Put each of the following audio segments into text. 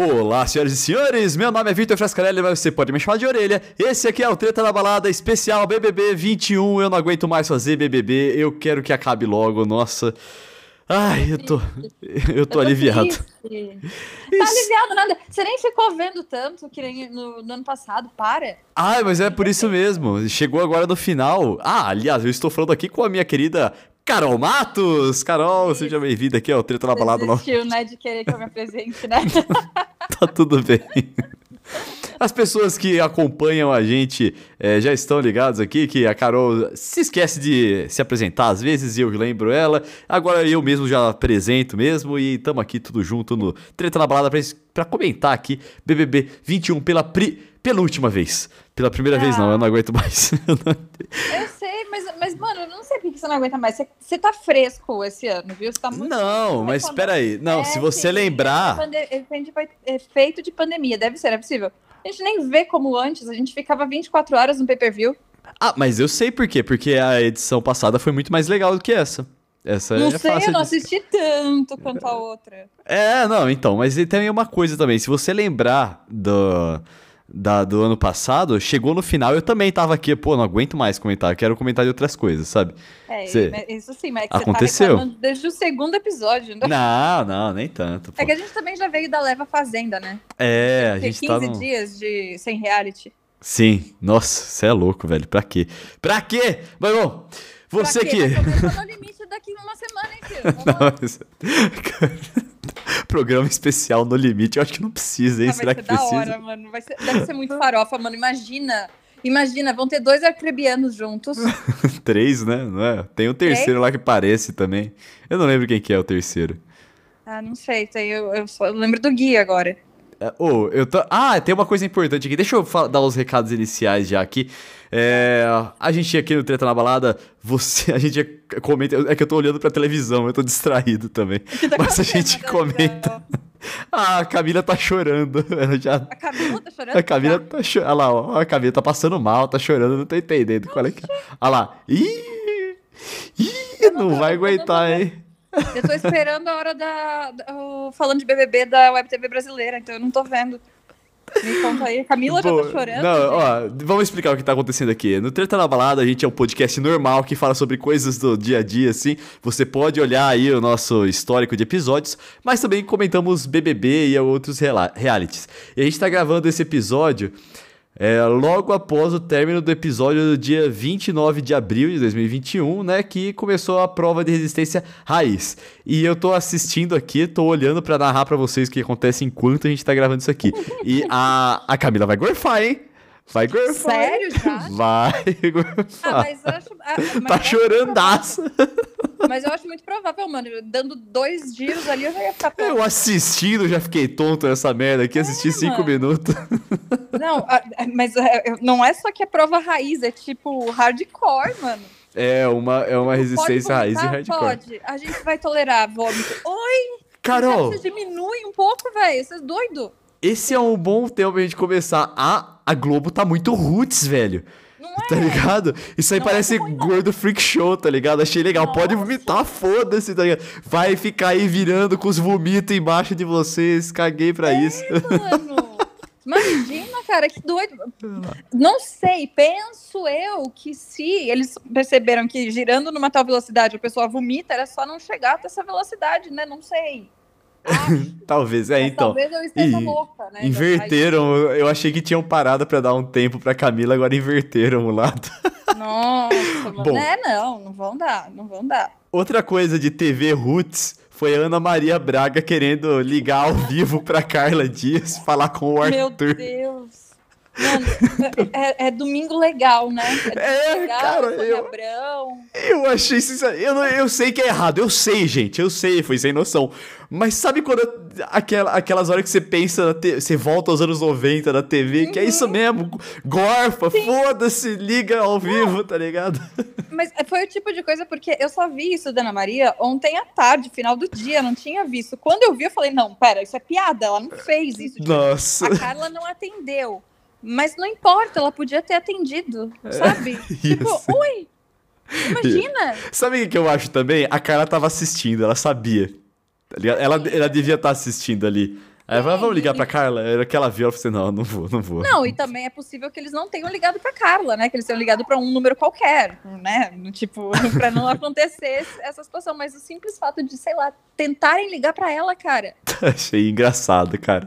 Olá, senhoras e senhores, meu nome é Vitor Frescarelli, mas você pode me chamar de orelha. Esse aqui é o Treta da Balada especial BBB 21. Eu não aguento mais fazer BBB, eu quero que acabe logo, nossa. Ai, eu tô. Eu tô aliviado. Tá aliviado nada. Você nem ficou vendo tanto que nem no, no ano passado, para. Ai, mas é por isso mesmo. Chegou agora no final. Ah, aliás, eu estou falando aqui com a minha querida Carol Matos! Carol, seja bem-vinda aqui ao Treta na Balada. Desistiu, né, de querer que eu me apresente, né? tá tudo bem. As pessoas que acompanham a gente é, já estão ligados aqui que a Carol se esquece de se apresentar às vezes e eu lembro ela. Agora eu mesmo já apresento mesmo e estamos aqui tudo junto no Treta na Balada para comentar aqui BBB 21 pela pri penúltima vez. Pela primeira ah. vez não, eu não aguento mais. eu mas, mas mano, eu não sei por que você não aguenta mais. Você, você tá fresco esse ano, viu? Você tá muito Não, mas espera aí. Não, é, se você lembrar... Efeito de pandemia, deve ser, é possível. A gente nem vê como antes, a gente ficava 24 horas no pay-per-view. Ah, mas eu sei por quê. Porque a edição passada foi muito mais legal do que essa. Essa não é sei, eu não assisti tanto quanto a outra. É, não, então, mas tem uma coisa também. Se você lembrar do da, do ano passado, chegou no final eu também tava aqui, pô, não aguento mais comentar, quero comentar de outras coisas, sabe? É, Cê... isso sim, mas é que Aconteceu. você tá desde o segundo episódio, né? Não, não, nem tanto. Pô. É que a gente também já veio da leva Fazenda, né? É, a gente 15 tá no... dias de sem reality. Sim, nossa, você é louco, velho, pra quê? Pra quê? Mas bom, você que... no limite daqui uma semana, hein, filho? Não, mas... Programa especial no limite, eu acho que não precisa, hein? Ah, Será que da precisa? Hora, mano. Vai ser, deve ser muito farofa, mano. Imagina. Imagina, vão ter dois arcrebianos juntos. Três, né? Não é? Tem um terceiro Três? lá que parece também. Eu não lembro quem que é o terceiro. Ah, não sei. Eu, eu, só, eu lembro do Gui agora. Oh, eu tô... Ah, tem uma coisa importante aqui. Deixa eu dar os recados iniciais já aqui. É, a gente aqui no Treta na Balada, você, a gente comenta. É que eu tô olhando pra televisão, eu tô distraído também. Tá Mas a gente comenta. Ah, a Camila tá chorando. Ela já... A Camila tá chorando? A Camila tá chorando. Olha lá, ó, a Camila tá passando mal, tá chorando, não tô entendendo. Qual é que... É. Olha lá. Ih! Ih, não, não vai aguentar, hein? Eu tô esperando a hora da, da, falando de BBB da Web TV brasileira, então eu não tô vendo. Me conta aí, Camila já tá chorando. Não, ó, vamos explicar o que tá acontecendo aqui. No Treta na Balada, a gente é um podcast normal que fala sobre coisas do dia a dia, assim. Você pode olhar aí o nosso histórico de episódios, mas também comentamos BBB e outros realities. E a gente tá gravando esse episódio é, logo após o término do episódio do dia 29 de abril de 2021, né, que começou a prova de resistência raiz. E eu tô assistindo aqui, tô olhando para narrar para vocês o que acontece enquanto a gente tá gravando isso aqui. E a, a Camila vai gorfar, hein? Vai gorfar. Sério, já? Vai gorfar. Ah, mas eu acho... Ah, mas tá chorandaço. Mas eu acho muito provável, mano. Dando dois giros ali, eu já ia ficar... Eu assistindo, já fiquei tonto nessa merda aqui. É, assisti cinco mano. minutos. Não, mas é, não é só que é prova raiz. É tipo hardcore, mano. É uma, é uma resistência raiz e hardcore. Pode. A gente vai tolerar vômito. Oi! Carol! Você diminui um pouco, velho. Você é doido. Esse é um bom tempo pra gente começar. A, a Globo tá muito roots, velho. Não tá é. Tá ligado? Isso aí não parece é gordo freak show, tá ligado? Achei legal. Nossa. Pode vomitar, foda-se, tá ligado? Vai ficar aí virando com os vomitos embaixo de vocês. Caguei pra é, isso. Mano. Imagina, cara, que doido. Não sei, penso eu que se eles perceberam que girando numa tal velocidade a pessoa vomita, era só não chegar até essa velocidade, né? Não sei. talvez, é, então. Talvez eu esteja e louca, né? Inverteram, eu achei que tinham parado para dar um tempo pra Camila, agora inverteram o lado. Nossa, Bom, é, não, não vão dar, não vão dar. Outra coisa de TV Roots foi a Ana Maria Braga querendo ligar ao vivo pra Carla Dias, falar com o Arthur. Meu Deus. Mano, é, é, domingo legal, né? É, é legal, cara, eu, Abrão. eu achei eu, não, eu sei que é errado, eu sei, gente, eu sei, foi sem noção. Mas sabe quando aquela, aquelas horas que você pensa, você volta aos anos 90 na TV, uhum. que é isso uhum. mesmo, gorfa, foda-se, liga ao vivo, tá ligado? Mas foi o tipo de coisa, porque eu só vi isso da Ana Maria ontem à tarde, final do dia, não tinha visto. Quando eu vi, eu falei, não, pera, isso é piada, ela não fez isso. Tipo, Nossa. A Carla não atendeu. Mas não importa, ela podia ter atendido, é, sabe? É, tipo, ui! Imagina! Sabe o que eu acho também? A Carla tava assistindo, ela sabia. Tá ela, ela devia estar tá assistindo ali Aí vamos ligar pra Carla. Era que ela viu, ela falou assim, não, não vou, não vou. Não, e também é possível que eles não tenham ligado pra Carla, né? Que eles tenham ligado pra um número qualquer, né? Tipo, pra não acontecer essa situação. Mas o simples fato de, sei lá, tentarem ligar pra ela, cara. Achei engraçado, cara.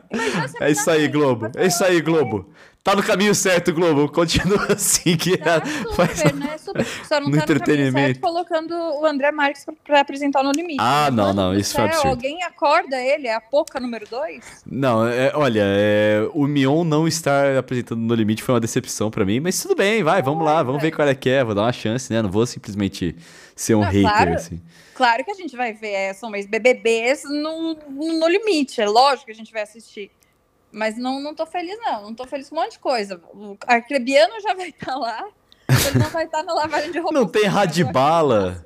É isso aí, Globo. É isso aí, Globo. Tá no caminho certo, Globo. Continua assim que Tá é- super, faz- né? Super. Só não no tá no caminho entretenimento. certo colocando o André Marques pra, apresentar no limite. Ah, não, não, isso foi céu, absurdo. Alguém acorda ele, é a Poca número 2? Não, é, olha, é, o Mion não estar apresentando no limite foi uma decepção pra mim, mas tudo bem, vai, vamos lá, vamos ver qual é que é, vou dar uma chance, né? Não vou simplesmente ser um Ah, hater, claro. assim. Claro que a gente vai ver, é, são ex-BBBs no, no limite, é lógico que a gente vai assistir. Mas não, não tô feliz, não. Não tô feliz com um monte de coisa. O Arcrebiano já vai estar lá, ele não vai estar na lavagem de roupa. Não tem Radibala.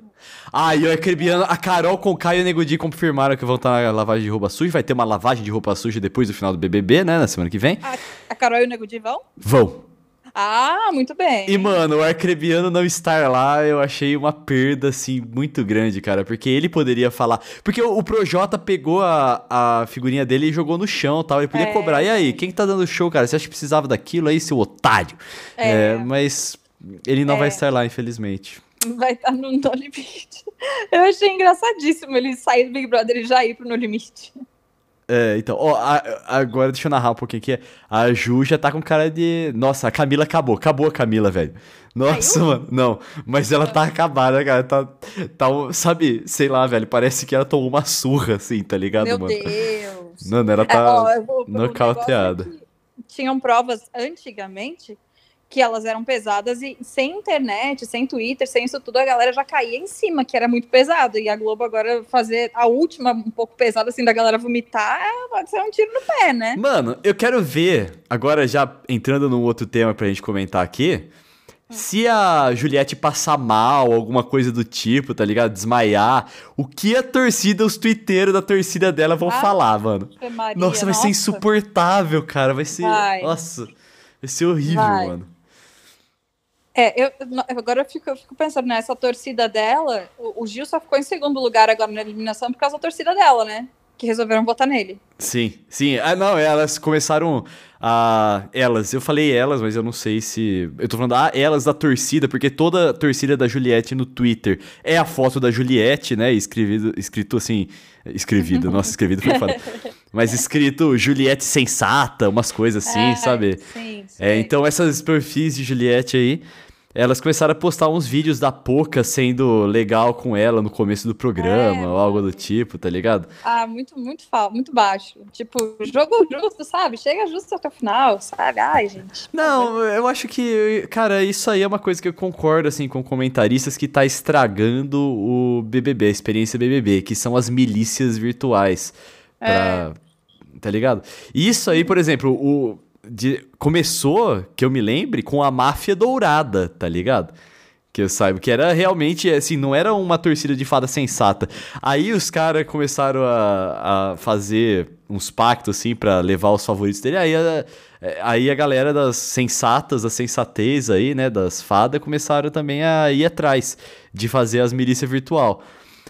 Ah, e o Arcrebiano, a Carol com o Caio e o Nego Di confirmaram que vão estar na lavagem de roupa suja, vai ter uma lavagem de roupa suja depois do final do BBB, né, na semana que vem. A, a Carol e o Nego Di vão? Vão. Ah, muito bem. E, mano, o Arcrebiano não estar lá, eu achei uma perda, assim, muito grande, cara. Porque ele poderia falar. Porque o, o Projota pegou a, a figurinha dele e jogou no chão tal. Ele podia É. cobrar. E aí, quem que tá dando show, cara? Você acha que precisava daquilo aí, seu otário? É, É. mas ele não É. vai estar lá, infelizmente. Vai estar no No Limite. Eu achei engraçadíssimo ele sair do Big Brother e já ir pro No Limite. É, então, ó, a- agora deixa eu narrar um pouquinho aqui. A Ju já tá com cara de. Nossa, a Camila acabou. Acabou a Camila, velho. Nossa, Caiu? mano. Não, mas ela tá acabada, cara. Tá, tá. Sabe, sei lá, velho. Parece que ela tomou uma surra, assim, tá ligado, Meu mano? Deus. Mano, ela É, tá. ó, eu vou- nocauteada. é que Tinham provas antigamente que elas eram pesadas e sem internet, sem Twitter, sem isso tudo, a galera já caía em cima, que era muito pesado. E a Globo agora fazer a última um pouco pesada, assim, da galera vomitar, é, pode ser um tiro no pé, né? Mano, eu quero ver, agora já entrando num outro tema pra gente comentar aqui, se a Juliette passar mal, alguma coisa do tipo, tá ligado? Desmaiar, o que a torcida, os twitteiros da torcida dela vão Ah, falar, mano? Maria, Nossa, vai ser nossa. insuportável, cara. Vai ser. Vai. Nossa. Vai ser horrível, Vai. mano. É, eu, agora eu fico, eu fico pensando nessa torcida dela. O, o Gil só ficou em segundo lugar agora na eliminação por causa da torcida dela, né? Que resolveram votar nele. Sim, sim. Ah, não, elas começaram a. Elas, eu falei elas, mas eu não sei se. Eu tô falando ah, elas da torcida, porque toda a torcida da Juliette no Twitter é a foto da Juliette, né? Escrevido, escrito assim. Escrevido, nossa, escrevido foi foda. Mas escrito Juliette sensata, umas coisas assim, É, sabe? Sim, sim. É, então essas perfis de Juliette aí, elas começaram a postar uns vídeos da Poca sendo legal com ela no começo do programa, É, ou algo do tipo, tá ligado? Ah, muito, muito, fa- muito baixo. Tipo, jogo justo, sabe? Chega justo até o final, sabe? Ai, gente. Não, eu acho que, cara, isso aí é uma coisa que eu concordo, assim, com comentaristas que tá estragando o BBB, a experiência BBB, que são as milícias virtuais. Pra, Tá ligado? E Isso aí, por exemplo, o, de- começou, que eu me lembre, com a Máfia Dourada, tá ligado? Que eu saiba, que era realmente, assim, não era uma torcida de fada sensata. Aí os caras começaram a, a fazer uns pactos, assim, pra levar os favoritos dele. Aí a, aí a galera das sensatas, da sensatez aí, né, das fadas, começaram também a ir atrás de fazer as milícias virtual.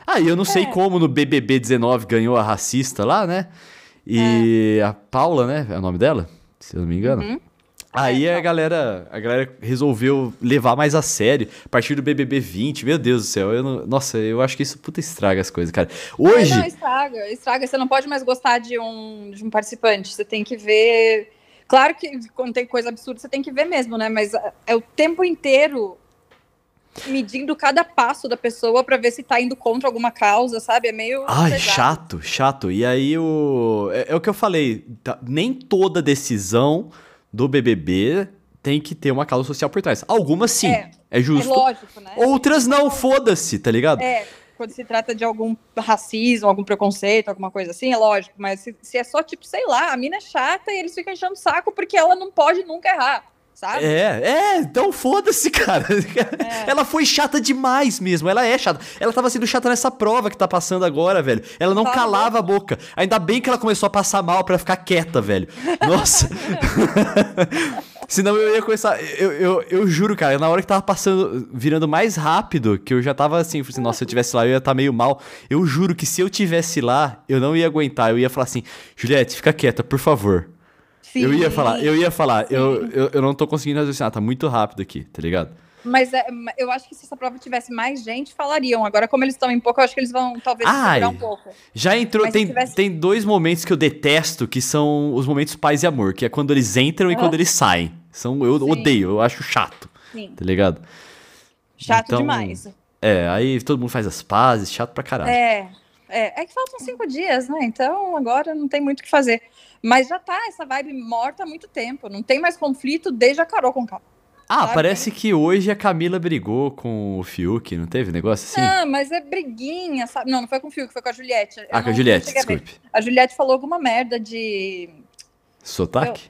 Aí eu não sei É. como no BBB 19 ganhou a racista lá, né? E a Paula, né, é o nome dela? Se eu não me engano. Uhum. Aí É, a galera, a galera resolveu levar mais a sério. A partir do BBB 20, meu Deus do céu. Eu não- nossa, eu acho que isso puta estraga as coisas, cara. Hoje, Não, estraga, estraga. Você não pode mais gostar de um, de um participante. Você tem que ver. Claro que quando tem coisa absurda, você tem que ver mesmo, né? Mas é o tempo inteiro medindo cada passo da pessoa pra ver se tá indo contra alguma causa, sabe? É meio. Ai, pesado. chato, chato. E aí o. É, é o que eu falei. tá- nem toda decisão do BBB tem que ter uma causa social por trás. Algumas sim, É, é, É justo. lógico, né? Outras não, foda-se, tá ligado? É, quando se trata de algum racismo, algum preconceito, alguma coisa assim, é lógico. Mas se, se é só, tipo, sei lá, a mina é chata e eles ficam enchendo o saco porque ela não pode nunca errar, sabe? É, é, então foda-se, cara. É. Ela foi chata demais mesmo. Ela é chata. Ela tava sendo chata nessa prova que tá passando agora, velho. Ela não calava a boca. Ainda bem que ela começou a passar mal pra ficar quieta, velho. Nossa. Senão eu ia começar. Eu, eu, eu juro, cara, na hora que tava passando, virando mais rápido, que eu já tava assim, assim nossa, se eu tivesse lá, eu ia estar tá meio mal. Eu juro que se eu tivesse lá, eu não ia aguentar. Eu ia falar assim, Juliette, fica quieta, por favor. Sim. Eu ia falar, eu ia falar, eu, eu, eu não tô conseguindo raciocinar, tá muito rápido aqui, tá ligado? Mas é, eu acho que se essa prova tivesse mais gente, falariam. Agora, como eles estão em pouco, eu acho que eles vão talvez Ai, um pouco. Já entrou. tem, tivesse... tem dois momentos que eu detesto, que são os momentos paz e amor, que é quando eles entram e quando eles saem. São, eu Sim. odeio, eu acho chato. Sim. Tá ligado? Chato então, demais. É, aí todo mundo faz as pazes, chato pra caralho. É, é, é que faltam cinco dias, né? Então agora não tem muito o que fazer. Mas já tá essa vibe morta há muito tempo. Não tem mais conflito desde a Carol com K. Ah, sabe? parece que hoje a Camila brigou com o Fiuk, não teve negócio assim? Ah, mas é briguinha, sabe? Não, não foi com o Fiuk, foi com a Juliette. Eu ah, com a Juliette, desculpe. A, a, Juliette falou alguma merda de... Sotaque?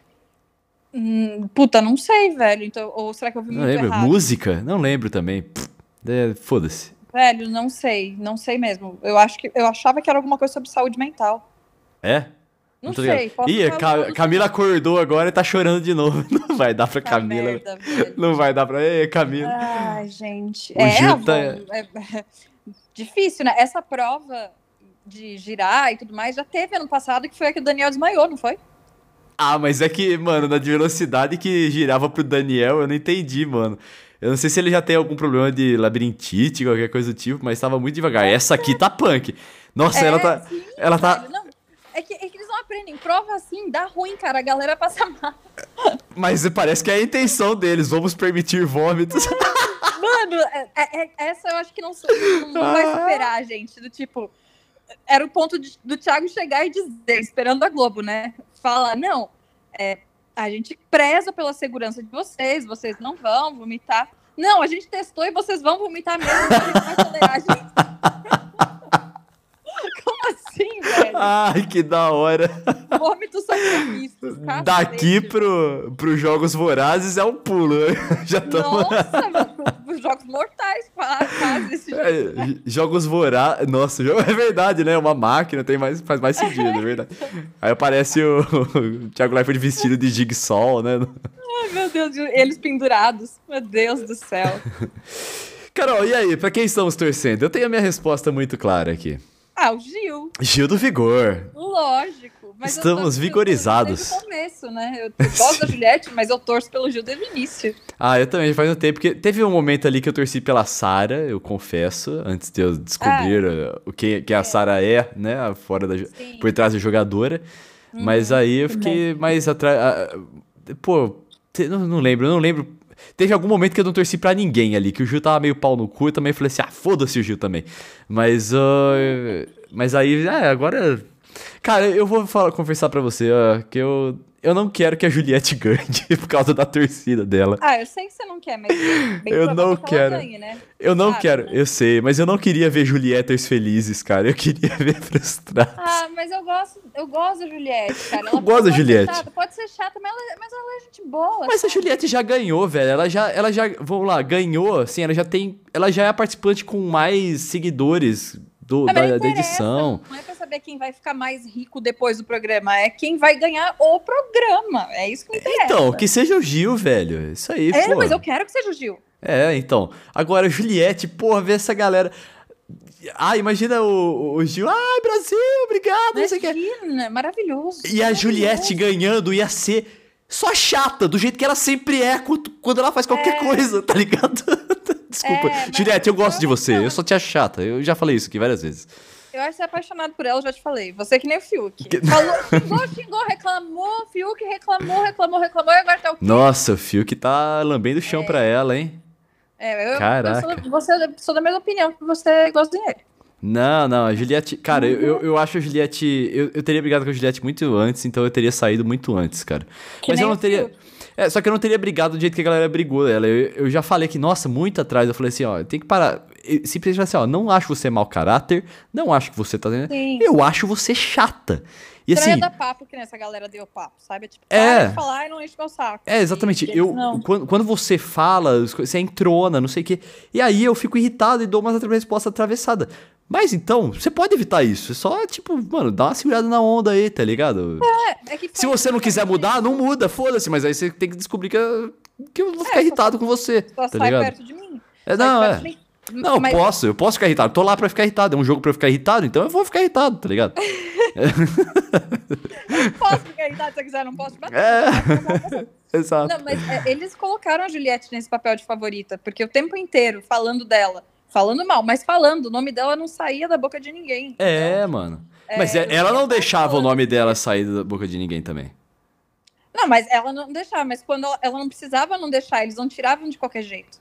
Eu... Hum, puta, não sei, velho. Então, ou será que eu vi não muito lembro. errado? Música? Não lembro também. É, Foda-se. Velho, não sei. Não sei mesmo. Eu, acho que, eu achava que era alguma coisa sobre saúde mental. É? Não, sei. Ih, Ca Camila acordou agora e tá chorando de novo. Não vai dar pra tá Camila. Merda, não vai dar pra. Ei, Camila. Ai, gente. O é, tá... é, é difícil, né? Essa prova de girar e tudo mais já teve ano passado, que foi a que o Daniel desmaiou, não foi? Ah, mas é que, mano, na velocidade que girava pro Daniel, eu não entendi, mano. Eu não sei se ele já tem algum problema de labirintite, qualquer coisa do tipo, mas tava muito devagar. Essa aqui tá punk. Nossa, é, ela tá. Sim, ela tá. Não, é que, é que eles não aprendem. Prova assim, dá ruim, cara. A galera passa mal. Mas parece que é a intenção deles. Vamos permitir vômitos. Mano, é, é, é, essa eu acho que não, não vai ah. superar, gente. Do tipo, era o ponto de, do Thiago chegar e dizer, esperando a Globo, né? Falar, não, é, a gente preza pela segurança de vocês, vocês não vão vomitar. Não, a gente testou e vocês vão vomitar mesmo, a gente vai tolerar, a gente. Como assim, velho? Ai, que da hora. São previstos. Daqui pro, pro Jogos Vorazes é um pulo. Já tamo... Nossa, os Jogos Mortais quase esse jogo. É, jogos Vorazes... Nossa, é verdade, né? Uma máquina tem mais, faz mais sentido, é verdade. Aí aparece o, o Thiago Leifert vestido de Jigsaw, né? Ai, meu Deus, eles pendurados. Meu Deus do céu. Carol, e aí? Pra quem estamos torcendo? Eu tenho a minha resposta muito clara aqui. Ah, o Gil. Gil do Vigor. Lógico. Estamos vigorizados. Desde o começo, né? Eu gosto da Juliette, mas eu torço pelo Gil desde o início. Ah, eu também, faz um tempo. Porque teve um momento ali que eu torci pela Sara, eu confesso, antes de eu descobrir ah, o que, que a é. Sara é, né? Fora da, por trás da jogadora. Hum, mas aí eu fiquei bem. mais atrás. Pô, não, não lembro, não lembro Teve algum momento que eu não torci pra ninguém ali, que o Gil tava meio pau no cu, eu também falei assim, ah, foda-se o Gil também. Mas, uh, mas aí, é, agora... Cara, eu vou falar, conversar pra você, uh, que eu eu não quero que a Juliette ganhe por causa da torcida dela. Ah, eu sei que você não quer, mas eu não quero. Ganhe, né? Eu não Sabe, quero, né? eu sei, mas eu não queria ver Julietters felizes, cara. Eu queria ver frustrados. Ah, mas eu gosto, eu gosto da Juliette, cara. Ela eu gosto da Juliette. Chata, pode ser chata, mas ela, mas ela é gente boa. Mas sabe? a Juliette já ganhou, velho. Ela já, ela já, vamos lá, ganhou, assim, ela já tem, ela já é a participante com mais seguidores do, da, da edição. Não é pra saber quem vai ficar mais rico depois do programa, é quem vai ganhar o programa. É isso que me interessa. Então, que seja o Gil, velho. Isso aí, É, pô. mas eu quero que seja o Gil. É, então. Agora, Juliette, porra, ver essa galera. Ah, imagina o, o Gil. Ai, Brasil, obrigado. Imagina, maravilhoso. E a Juliette ganhando ia ser só chata, do jeito que ela sempre é quando ela faz qualquer é. coisa, tá ligado? Desculpa. É, Juliette, eu gosto de você. Eu só te acho chata. Eu já falei isso aqui várias vezes. Eu acho que você é apaixonado por ela, eu já te falei. Você é que nem o Fiuk. Que... Falou, xingou, xingou, reclamou, Fiuk reclamou, reclamou, reclamou e agora tá o quê? Nossa, o Fiuk tá lambendo o chão é. pra ela, hein? É, eu, Caraca. eu sou, você, sou da mesma opinião que você gosta dele. Não, não, a Juliette. Cara, eu, eu, eu acho a Juliette. Eu, eu teria brigado com a Juliette muito antes, então eu teria saído muito antes, cara. Que Mas eu não teria. Fiuk. É, só que eu não teria brigado do jeito que a galera brigou ela. Eu, eu já falei que, nossa, muito atrás, eu falei assim, ó, tem que parar. Simplesmente assim, ó, não acho você mau caráter, não acho que você tá. Sim. Eu acho você chata. E você assim, dar papo que nessa galera deu papo, sabe? Tipo, é, falar e não enche meu saco. É, exatamente. eu, quando, quando, você fala, você entrona, não sei o quê. E aí eu fico irritado e dou uma resposta atravessada. Mas então, você pode evitar isso. É só, tipo, mano, dá uma segurada na onda aí, tá ligado? É, é que Se você não quiser mudar, não muda, foda-se. Mas aí você tem que descobrir que, eu- que eu vou ficar É, só- irritado com você, Só tá sai ligado? perto de mim. É, não, é. mim. Não, eu Mas- posso, eu posso ficar irritado. Tô lá pra ficar irritado. É um jogo pra eu ficar irritado, então eu vou ficar irritado, tá ligado? Posso ficar irritado se eu quiser, não posso bater. É. Exato. Não, mas é, eles colocaram a Juliette nesse papel de favorita, porque o tempo inteiro falando dela, falando mal, mas falando, o nome dela não saía da boca de ninguém. É, mano. Mas É, é- ela não deixava o nome dela sair da boca de ninguém também. Não, mas ela não deixava, mas quando ela, ela não precisava não deixar, eles não tiravam de qualquer jeito.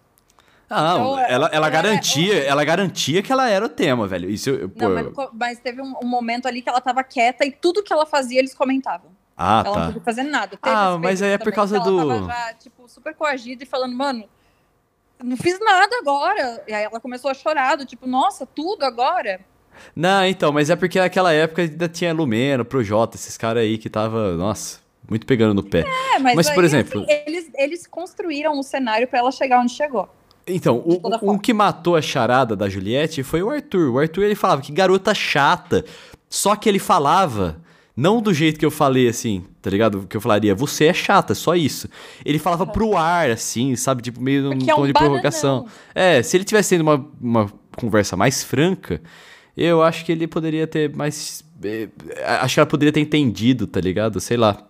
Ah, não, Então, ela, ela ela é- garantia, ela garantia que ela era o tema, velho. Isso eu, pô, Não, mas, eu- mas teve um, um momento ali que ela tava quieta e tudo que ela fazia eles comentavam. Ah, ela não tá. podia fazer nada. Teve Ah, mas aí é por causa do- Ela tava já, tipo, super coagida e falando, mano, não fiz nada agora. E aí ela começou a chorar, do tipo, nossa, tudo agora? Não, então, mas é porque naquela época ainda tinha Lumeno, Projota, esses caras aí que tava, nossa, muito pegando no pé. É, mas, Mas, por aí, exemplo- assim, eles, eles construíram o cenário pra ela chegar onde chegou. Então, o, o que matou a charada da Juliette foi o Arthur. O Arthur, ele falava que garota chata. Só que ele falava, não do jeito que eu falei, assim, tá ligado? Que eu falaria, você é chata, só isso. Ele falava pro ar, assim, sabe? Tipo, meio num Porque é um tom de provocação. bananão. É, se ele tivesse tendo uma, uma conversa mais franca, eu acho que ele poderia ter mais... eh, Acho que ela poderia ter entendido, tá ligado? Sei lá.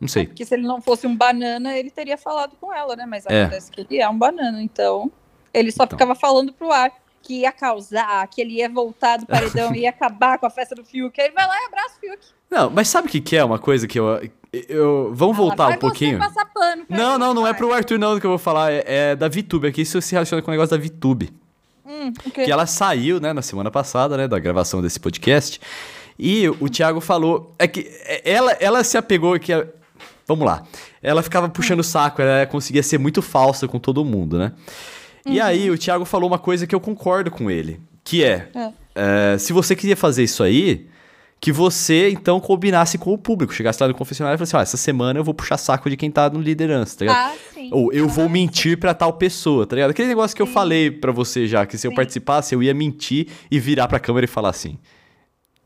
Não sei. Porque se ele não fosse um banana, ele teria falado com ela, né? Mas É. acontece que ele é um banana, então ele só Então. ficava falando pro ar que ia causar, que ele ia voltar do paredão e ia acabar com a festa do Fiuk. Aí ele vai lá e abraça o Fiuk. Não, mas sabe o que, que é uma coisa que eu... eu vamos Ah, voltar um pouquinho. Passar pano Não, não, não é pro Arthur não que eu vou falar, é, é da VTube. Aqui isso se relaciona com o negócio da VTube. Hum, o quê? Que ela saiu, né, na semana passada, né, da gravação desse podcast. E o Thiago falou. É que ela, ela se apegou que. a- Vamos lá. Ela ficava puxando o saco, ela conseguia ser muito falsa com todo mundo, né? E aí o Thiago falou uma coisa que eu concordo com ele. Que é, é, se você queria fazer isso aí, que você então combinasse com o público. Chegasse lá no confessionário e falasse, ó, essa semana eu vou puxar saco de quem tá no liderança, tá ligado? Ah, sim. Ou eu vou Ah, mentir pra tal pessoa, tá ligado? Aquele negócio que eu Sim. falei pra você já, que se eu Sim. participasse, eu ia mentir e virar pra câmera e falar assim: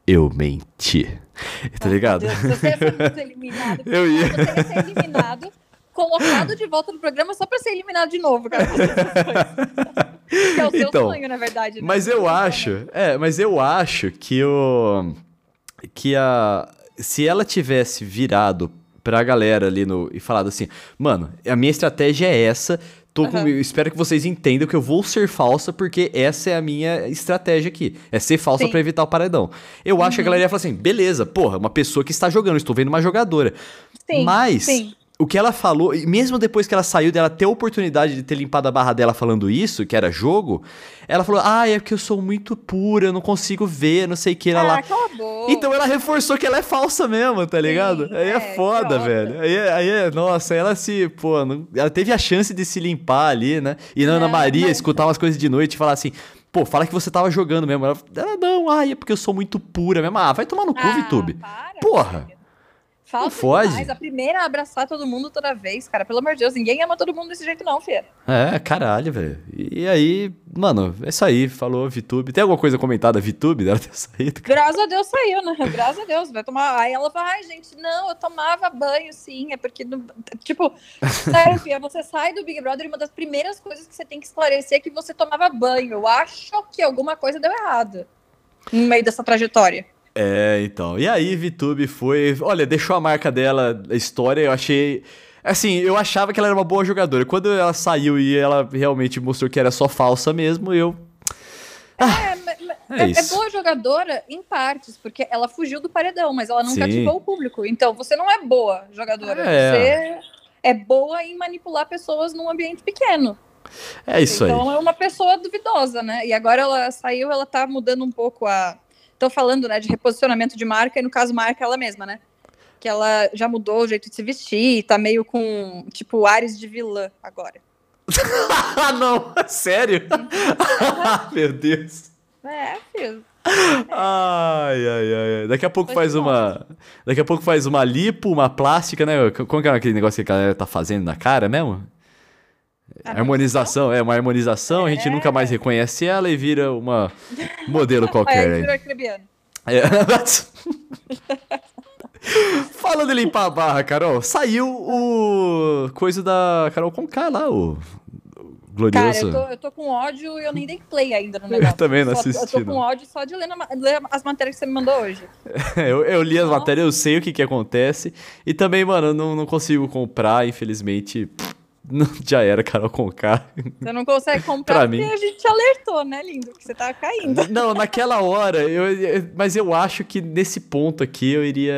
Eu menti. Tá ligado? Deus, você ia ser muito eliminado. Eu ia. Você ia ser eliminado, colocado de volta no programa só pra ser eliminado de novo, cara. que é o seu Então, sonho, na verdade. né? Mas eu acho, é, mas eu acho que o. Que a. Se ela tivesse virado pra galera ali no. e falado assim, mano, a minha estratégia é essa. Tô com, eu espero que vocês entendam que eu vou ser falsa, porque essa é a minha estratégia aqui. É ser falsa pra evitar o paredão. Eu acho que a galera ia falar assim: beleza, porra, uma pessoa que está jogando, estou vendo uma jogadora. Sim, Mas sim. O que ela falou, e mesmo depois que ela saiu dela ter a oportunidade de ter limpado a barra dela falando isso, que era jogo, ela falou: Ah, é porque eu sou muito pura, eu não consigo ver, não sei o que. Ah, lá. cala a boca. Então ela reforçou que ela é falsa mesmo, tá ligado? aí é, é, foda, velho. Aí, é- aí é, nossa, ela se, pô, não- ela teve a chance de se limpar ali, né? E na Ana Maria não. escutar umas coisas de noite e falar assim, pô, fala que você tava jogando mesmo. Ela, ela não, ai, é porque eu sou muito pura mesmo. Ah, vai tomar no cu, Ah, VTube. Porra. Falta fode. demais. A primeira a abraçar todo mundo toda vez, cara. Pelo amor de Deus, ninguém ama todo mundo desse jeito, não, filha. É, caralho, velho. E aí, mano, é isso aí, falou VTube. Tem alguma coisa comentada VTube dela ter saído? Graças a Deus saiu, né? Graças a Deus. Vai tomar. Aí ela fala, ai, gente, não, eu tomava banho, sim. É porque. não- Tipo, sério, filha, você sai do Big Brother e uma das primeiras coisas que você tem que esclarecer é que você tomava banho. Eu acho que alguma coisa deu errado no meio dessa trajetória. É, então. E aí, VTube foi. Olha, deixou a marca dela, a história, eu achei. Assim, eu achava que ela era uma boa jogadora. Quando ela saiu e ela realmente mostrou que era só falsa mesmo, eu. É, ma- É é, é isso. boa jogadora em partes, porque ela fugiu do paredão, mas ela não Sim. cativou o público. Então você não é boa jogadora. É. Você é boa em manipular pessoas num ambiente pequeno. É isso aí. então é uma pessoa duvidosa, né? E agora ela saiu, ela tá mudando um pouco a. Estão falando, né, de reposicionamento de marca, e no caso, marca ela mesma, né? Que ela já mudou o jeito de se vestir, tá meio com, tipo, ares de vilã agora. ah, não! Sério? Meu Deus. É, filho. Ai, ai, ai. Daqui a pouco Foi faz uma. Daqui a pouco faz uma lipo, uma plástica, né? Como que é aquele negócio que a galera tá fazendo na cara mesmo? Harmonização, é uma harmonização, a gente nunca mais reconhece ela e vira uma modelo qualquer. É, aí. virou arcrebiano. É. Falando em limpar a barra, Carol, saiu o coisa da Carol Conká lá, o o Cara, glorioso. eu tô, eu tô com ódio e eu nem dei play ainda no negócio. também não assisti, Eu tô com ódio só de ler, na ler as matérias que você me mandou hoje. eu, eu li as Não. matérias, eu sei o que que acontece. E também, mano, eu não, não consigo comprar, infelizmente. Não, já era Carol Conká. Você não consegue comprar Pra porque mim. a gente te alertou, né, lindo? Que você tava caindo. Não, naquela hora, eu, eu- mas eu acho que nesse ponto aqui eu iria.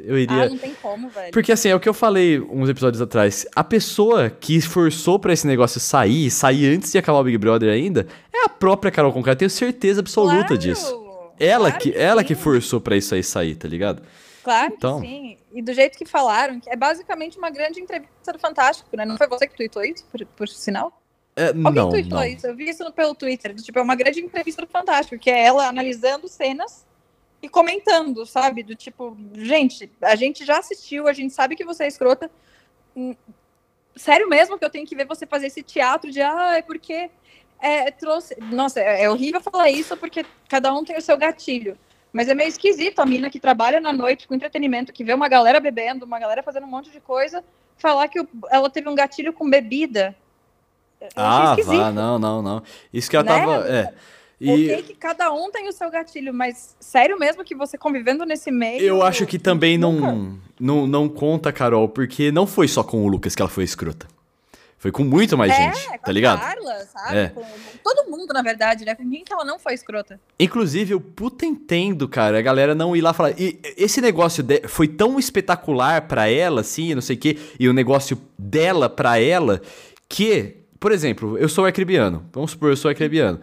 Eu iria. Ah, não tem como, velho. Porque assim, é o que eu falei uns episódios atrás. A pessoa que esforçou pra esse negócio sair, sair antes de acabar o Big Brother ainda, é a própria Carol Conká. Eu tenho certeza absoluta Claro, disso. Ela, claro que, ela que forçou pra isso aí sair, tá ligado? Claro Então. que sim. E do jeito que falaram, que é basicamente uma grande entrevista do Fantástico, né? Não foi você que tweetou isso, por, por sinal? É, Alguém não, tweetou não. isso, eu vi isso no- pelo Twitter. Tipo, é uma grande entrevista do Fantástico, que é ela analisando cenas e comentando, sabe? Do tipo, gente, a gente já assistiu, a gente sabe que você é escrota. Hum, Sério mesmo que eu tenho que ver você fazer esse teatro de, ah, é porque é, trouxe. Nossa, é, é horrível falar isso porque cada um tem o seu gatilho. Mas é meio esquisito a mina que trabalha na noite com entretenimento, que vê uma galera bebendo, uma galera fazendo um monte de coisa, falar que ela teve um gatilho com bebida. Eu achei Ah, vá, não, não, não. Isso que ela Né? tava. É. E Ok que cada um tem o seu gatilho, mas sério mesmo que você convivendo nesse meio... eu acho que também nunca- não, não, não conta, Carol, porque não foi só com o Lucas que ela foi escrota. Foi com muito mais é, gente, com tá a ligado? Carla, sabe? É. Com todo mundo, na verdade, né? Com quem que ela não foi escrota? Inclusive, eu puta entendo, cara, a galera não ir lá falar. E esse negócio de- foi tão espetacular pra ela, assim, não sei o quê, e o negócio dela pra ela, que, por exemplo, eu sou arcrebiano, vamos supor, eu sou arcrebiano.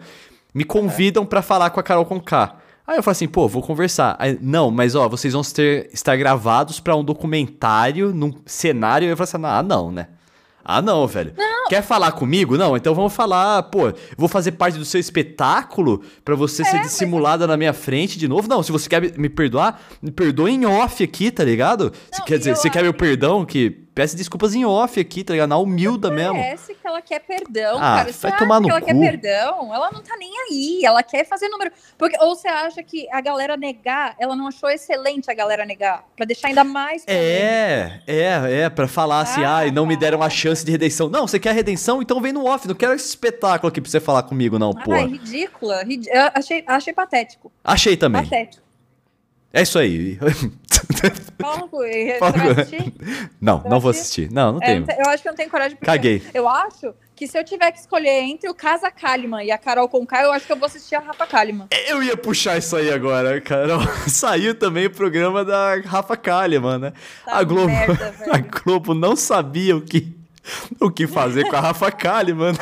Me convidam pra falar com a Carol Conká. Aí eu falo assim, pô, vou conversar. Aí, não, mas ó, vocês vão ter, estar gravados pra um documentário, num cenário. Eu falo assim, ah, não, né? Ah, não, velho. Quer falar comigo? Não, então vamos falar, pô, vou fazer parte do seu espetáculo pra você ser dissimulada na minha frente de novo? Não, se você quer me- perdoar, me perdoa em off aqui, tá ligado? Não, quer dizer, você quer meu acho- perdão? Que peça desculpas em off aqui, tá ligado? Na humilda mesmo. Parece que ela quer perdão, Ah, cara. Você vai tomar no que ela cu. quer perdão? Ela não tá nem aí. Ela quer fazer número. Porque, ou você acha que a galera negar, ela não achou excelente a galera negar? Pra deixar ainda mais. É, é, é, pra falar assim, Ah, ai, não me deram a tá. chance de redenção. Não, você quer redenção? Então vem no off, não quero esse espetáculo aqui pra você falar comigo, não, pô. Ai, ridícula. rid- achei, achei patético. Achei também. Patético. É isso aí. Assistir? não, não vou assistir. Não, não É, tenho. eu acho que eu não tenho coragem. porque Caguei. Eu acho que se eu tiver que escolher entre o Casa Kalimann e a Carol Conká, eu acho que eu vou assistir a Rafa Kalimann. Eu ia puxar isso aí agora, Carol. Saiu também o programa da Rafa Kalimann, né? Tá a Globo, merda, a. Globo não sabia o que, o que fazer com a Rafa Kalimann.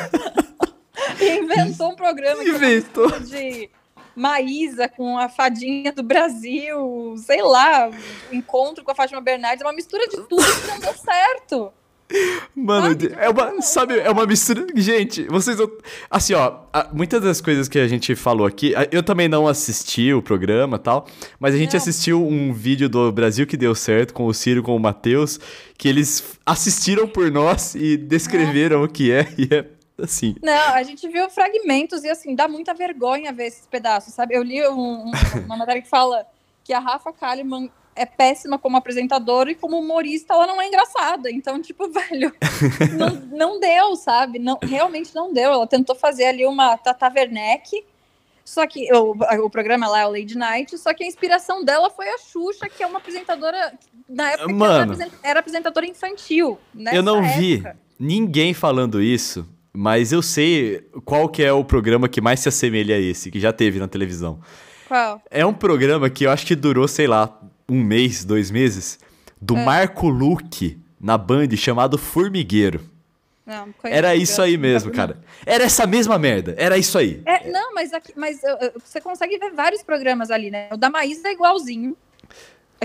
Inventou um programa é Inventou. de Maísa com a fadinha do Brasil, sei lá, encontro com a Fátima Bernardes, é uma mistura de tudo que não deu certo. Mano, é uma, sabe, é uma mistura. Gente, vocês. Assim, ó, muitas das coisas que a gente falou aqui, eu também não assisti o programa e tal, mas a gente Não. assistiu um vídeo do Brasil que deu certo com o Ciro, com o Matheus, que eles assistiram por nós e descreveram o que é, e é assim. Não, a gente viu fragmentos e assim, dá muita vergonha ver esses pedaços, sabe? Eu li um- um- uma matéria que fala que a Rafa Kalimann é péssima como apresentadora e como humorista ela não é engraçada. Então, tipo, velho, não, não deu, sabe? Não, realmente não deu. Ela tentou fazer ali uma Tata Werneck, só que o, o programa lá é o Lady Night, só que a inspiração dela foi a Xuxa, que é uma apresentadora, na época Mano. era apresen- era apresentadora infantil. eu não nessa vi época. ninguém falando isso, mas eu sei qual que é o programa que mais se assemelha a esse, que já teve na televisão. Qual? É um programa que eu acho que durou, sei lá, um mês, dois meses, do É. Marco Luque na Band chamado Formigueiro. Não, Era isso aí mesmo, cara. Era essa mesma merda. Era isso aí. É, não, mas, aqui, mas eu- eu- você consegue ver vários programas ali, né? O da Maísa é igualzinho.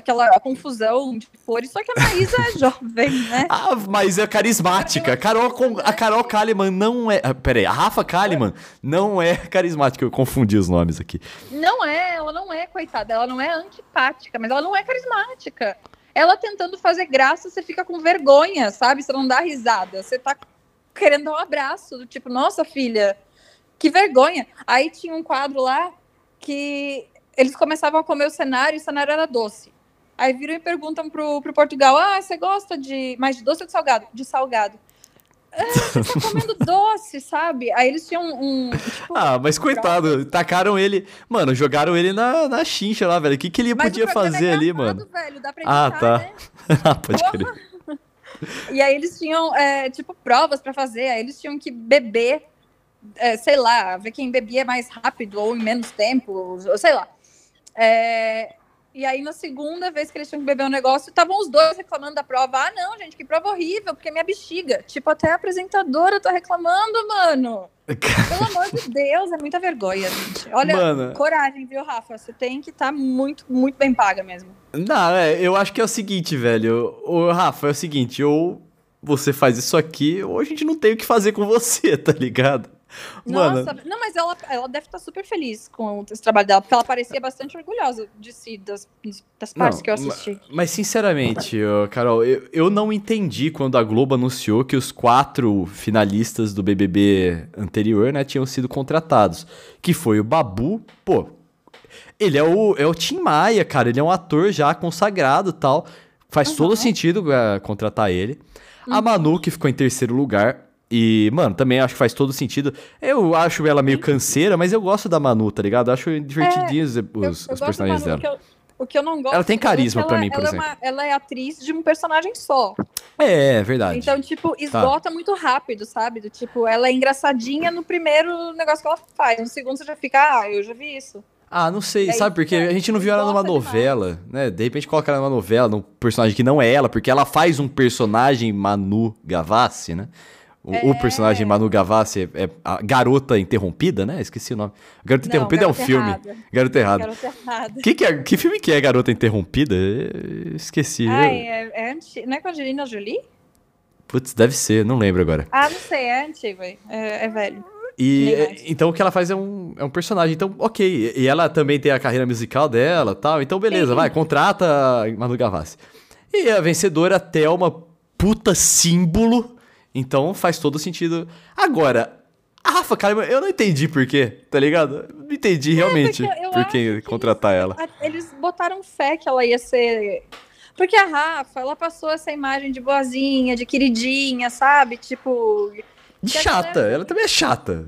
Aquela confusão de cores, só que a Maísa é jovem, né? Ah, mas é carismática. A Carol, com- a Carol Kalimann não é. ah, Pera aí, a Rafa Kalimann não é carismática. Eu confundi os nomes aqui. Não é, ela não é, coitada, ela não é antipática, mas ela não é carismática. Ela tentando fazer graça, você fica com vergonha, sabe? Você não dá risada, você tá querendo dar um abraço, do tipo, nossa filha, que vergonha. Aí tinha um quadro lá que eles começavam a comer o cenário e o cenário era doce. Aí viram e perguntam pro, pro Portugal: Ah, você gosta de mais de doce ou de salgado? De salgado. Ah, você tá comendo doce, sabe? Aí eles tinham um. Tipo, ah, mas coitado, tacaram ele. Mano, jogaram ele na, na chincha lá, velho. O que, que ele podia fazer é ali, mano? Velho, dá pra editar, ah, tá. Né? ah, pode crer. E aí eles tinham, é, tipo, provas para fazer. Aí eles tinham que beber, é, sei lá, ver quem bebia mais rápido ou em menos tempo, ou sei lá. É, e aí, na segunda vez que eles tinham que beber um negócio, estavam os dois reclamando da prova. Ah, não, gente, que prova horrível, porque minha bexiga. Tipo, até a apresentadora tá reclamando, mano. Pelo amor de Deus, é muita vergonha, gente. Olha, mano. coragem, viu, Rafa? Você tem que estar tá muito, muito bem paga mesmo. Não, é, eu acho que é o seguinte, velho. O Rafa, é o seguinte, ou você faz isso aqui, ou a gente não tem o que fazer com você, tá ligado? Nossa, Mano. não, mas ela, ela deve estar super feliz com esse trabalho dela, porque ela parecia bastante orgulhosa de si, das, das partes não, que eu assisti. Mas, mas sinceramente, Carol, eu, eu não entendi quando a Globo anunciou que os quatro finalistas do BBB anterior, né, tinham sido contratados. Que foi o Babu, pô, ele é o, é o Tim Maia, cara, ele é um ator já consagrado tal. Faz uhum. todo sentido uh, contratar ele. Uhum. A Manu, que ficou em terceiro lugar, e, mano, também acho que faz todo sentido. Eu acho ela meio canseira, mas eu gosto da Manu, tá ligado? acho divertidinhos é, os, eu, eu os personagens Manu, dela. O que eu não gosto. Ela tem carisma para mim, por ela exemplo. É uma, ela é atriz de um personagem só. É, é verdade. Então, tipo, tá. esgota tá. muito rápido, sabe? Do tipo, ela é engraçadinha no primeiro negócio que ela faz. No segundo você já fica, ah, eu já vi isso. Ah, não sei, sabe? Porque a gente não viu ela numa novela, né? De repente coloca ela numa novela, num personagem que não é ela, porque ela faz um personagem Manu Gavassi, né? O, é... o, personagem Manu Gavassi é, é, a Garota Interrompida, né? Esqueci o nome. Garota Não, Interrompida Garota é um filme. Garota Errada. Garota Errada. Que, que, é, que filme que é Garota Interrompida? Esqueci. Ai, é, é anti... Não é com a Angelina Jolie? Putz, deve ser, não lembro agora. Ah, não sei, é antigo, é, é velho. E então o que ela faz é um, é um personagem. Então, ok. E ela também tem a carreira musical dela tal. Então, beleza, Sim. vai, contrata Manu Gavassi. E a vencedora, Thelma, puta símbolo então faz todo sentido. Agora, a Rafa Kalimann, eu não entendi por quê, tá ligado? Não entendi é, realmente por que contratar eles, ela. Eles botaram fé que ela ia ser. Porque a Rafa, ela passou essa imagem de boazinha, de queridinha, sabe? Tipo. De chata, ela... ela também é chata.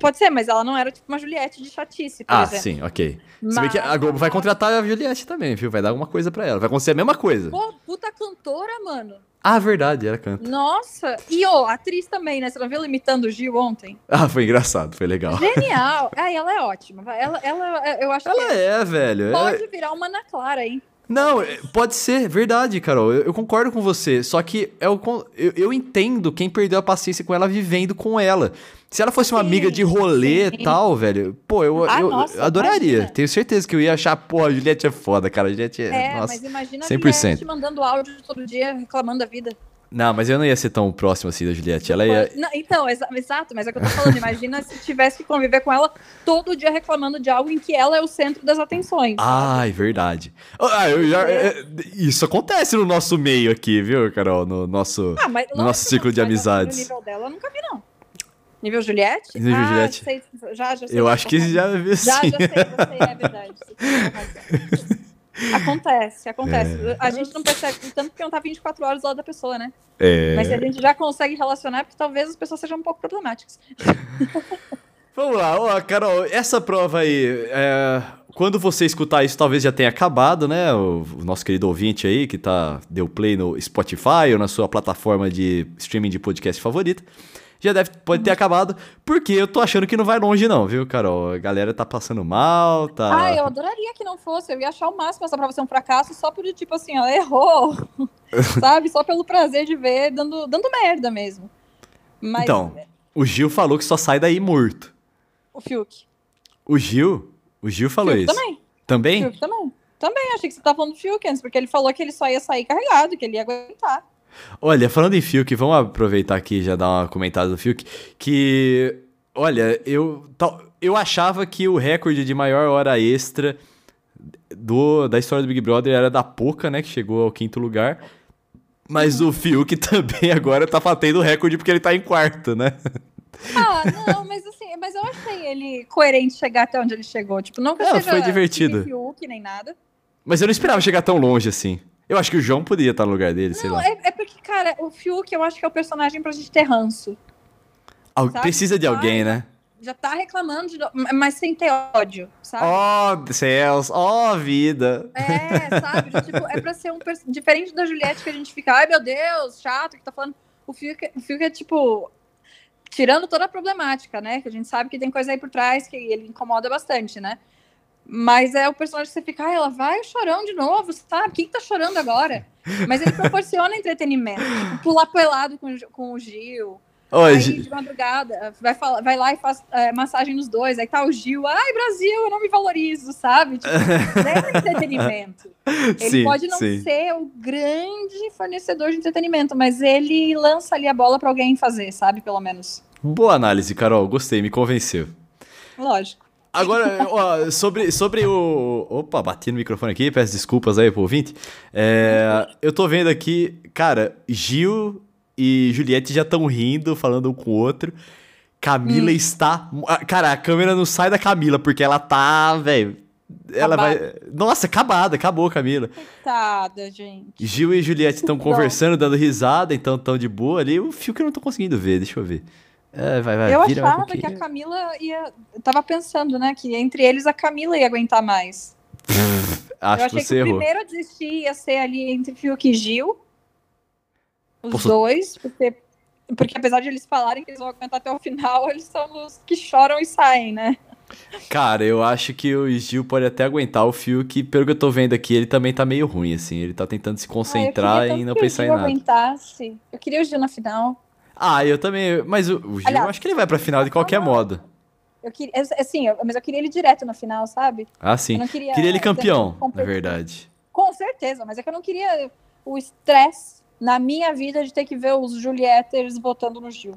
Pode ser, mas ela não era tipo uma Juliette de chatice, por ah, exemplo. sim, ok. Mas... Se bem que a Globo vai contratar a Juliette também, viu? Vai dar alguma coisa pra ela. Vai acontecer a mesma coisa. Pô, puta cantora, mano. Ah, verdade, ela canta. Nossa! E, ó, atriz também, né? Você não viu ela imitando o Gil ontem? Ah, foi engraçado, foi legal. Genial! ah, ela é ótima. Ela, ela, eu acho ela que... é, velho. Pode ela... virar uma Ana Clara, hein? Não, é, pode ser, verdade, Carol. Eu, eu, concordo com você. Só que eu, eu, eu, entendo quem perdeu a paciência com ela vivendo com ela. Se ela fosse uma sim, amiga de rolê e tal, velho, pô, eu, ah, eu, nossa, adoraria. Imagina. Tenho certeza que eu ia achar, pô, a Juliette é foda, cara. A Juliette é. É, nossa, mas imagina 100%. a Juliette mandando áudio todo dia reclamando da vida. Não, mas eu não ia ser tão próximo assim da Juliette. Ela ia. Não, então, exa exato, mas é o que eu tô falando. Imagina se tivesse que conviver com ela todo dia reclamando de algo em que ela é o centro das atenções. Ai, verdade. Ah, eu já, é, é isso acontece no nosso meio aqui, viu, Carol? No nosso, ah, mas, no nosso ciclo de amizades. No nível dela, eu nunca vi, não. Nível Juliette? Nível ah, Juliette. Sei, já, já sei. Eu acho que já viu sim. Já, já sei, já sei, é verdade. Acontece, acontece. É. A gente não percebe tanto porque não tá 24 horas do lado da pessoa, né? É. Mas a gente já consegue relacionar, porque talvez as pessoas sejam um pouco problemáticas. Vamos lá, ó, Carol, essa prova aí, é, quando você escutar isso, talvez já tenha acabado, né? O, o, nosso querido ouvinte aí, que tá, deu play no Spotify ou na sua plataforma de streaming de podcast favorita já deve, pode ter acabado, porque eu tô achando que não vai longe não, viu, Carol? A galera tá passando mal, tá... Ah, eu adoraria que não fosse, eu ia achar o máximo essa prova ser um fracasso só por, tipo assim, ó, errou, sabe? Só pelo prazer de ver dando, dando merda mesmo. Mas... Então, o Gil falou que só sai daí morto. O Fiuk. O Gil? O Gil falou Fiuk isso. também. Também? Fiuk também. Também, achei que você tava falando do Fiuk antes, porque ele falou que ele só ia sair carregado, que ele ia aguentar. Olha, falando em Fiuk, vamos aproveitar aqui e já dar uma comentada do Fiuk, que, olha, eu, eu achava que o recorde de maior hora extra do, da história do Big Brother era da Poca, né, que chegou ao quinto lugar. Mas o Fiuk também agora tá batendo recorde porque ele tá em quarto, né? Ah, não, mas assim, mas eu achei ele coerente chegar até onde ele chegou. Tipo, não que É, seja foi divertido. Fiuk nem nada. Mas eu não esperava chegar tão longe assim. Eu acho que o João poderia estar no lugar dele, sei Não, lá. é, é porque, cara, o Fiuk eu acho que é o personagem pra gente ter ranço. Al- sabe? Precisa de alguém, né? Já tá reclamando, de, mas sem ter ódio, sabe? Oh, céus, oh, vida. É, sabe? Tipo, é pra ser um diferente da Juliette que a gente fica, ai meu Deus, chato que tá falando. O Fiuk, o Fiuk é tipo. Tirando toda a problemática, né? Que a gente sabe que tem coisa aí por trás que ele incomoda bastante, né? Mas é o personagem que você fica, ai, ela vai chorão de novo, sabe? Quem que tá chorando agora? Mas ele proporciona entretenimento. Tipo, pular pelado com, com o Gil. Aí Hoje, de madrugada, vai, falar, vai lá e faz é, massagem nos dois. Aí tá o Gil, ai, Brasil, eu não me valorizo, sabe? Tipo, é entretenimento. Ele sim, pode não sim. ser o grande fornecedor de entretenimento, mas ele lança ali a bola pra alguém fazer, sabe? Pelo menos. Boa análise, Carol. Gostei, me convenceu. Lógico. Agora, ó, sobre, sobre o. Opa, bati no microfone aqui, peço desculpas aí pro ouvinte. É, eu tô vendo aqui, cara, Gil e Juliette já estão rindo, falando um com o outro. Camila está. ah, Cara, a câmera não sai da Camila, porque ela tá, velho. Ela vai. Nossa, acabada, acabou, Camila. Coitada, gente. Gil e Juliette estão conversando, dando risada, então tão de boa ali. O fio que eu não tô conseguindo ver, deixa eu ver. É, vai, vai, Eu mais um achava que a. Camila ia. Eu tava pensando, né? Que entre eles a Camila ia aguentar mais. Acho eu que achei você que o errou. primeiro a desistir ia ser ali entre Fiuk e Gil. Os dois, porque, porque apesar de eles falarem que eles vão aguentar até o final, eles são os que choram e saem, né? Cara, eu acho que o Gil pode até aguentar o fio que, pelo que eu tô vendo aqui, ele também tá meio ruim, assim. Ele tá tentando se Ah, eu concentrar queria e não que pensar o em Gil nada. aguentasse. Eu queria o Gil na final. Ah, eu também. Mas o, o Gil, Aliás, eu acho que ele vai pra final de qualquer não. modo. Eu queria, assim, eu- mas eu queria ele direto na final, sabe? Ah, sim. Eu não queria, Queria ele campeão, na verdade. Com certeza, mas é que eu não queria o estresse na minha vida de ter que ver os Julietters votando no Gil.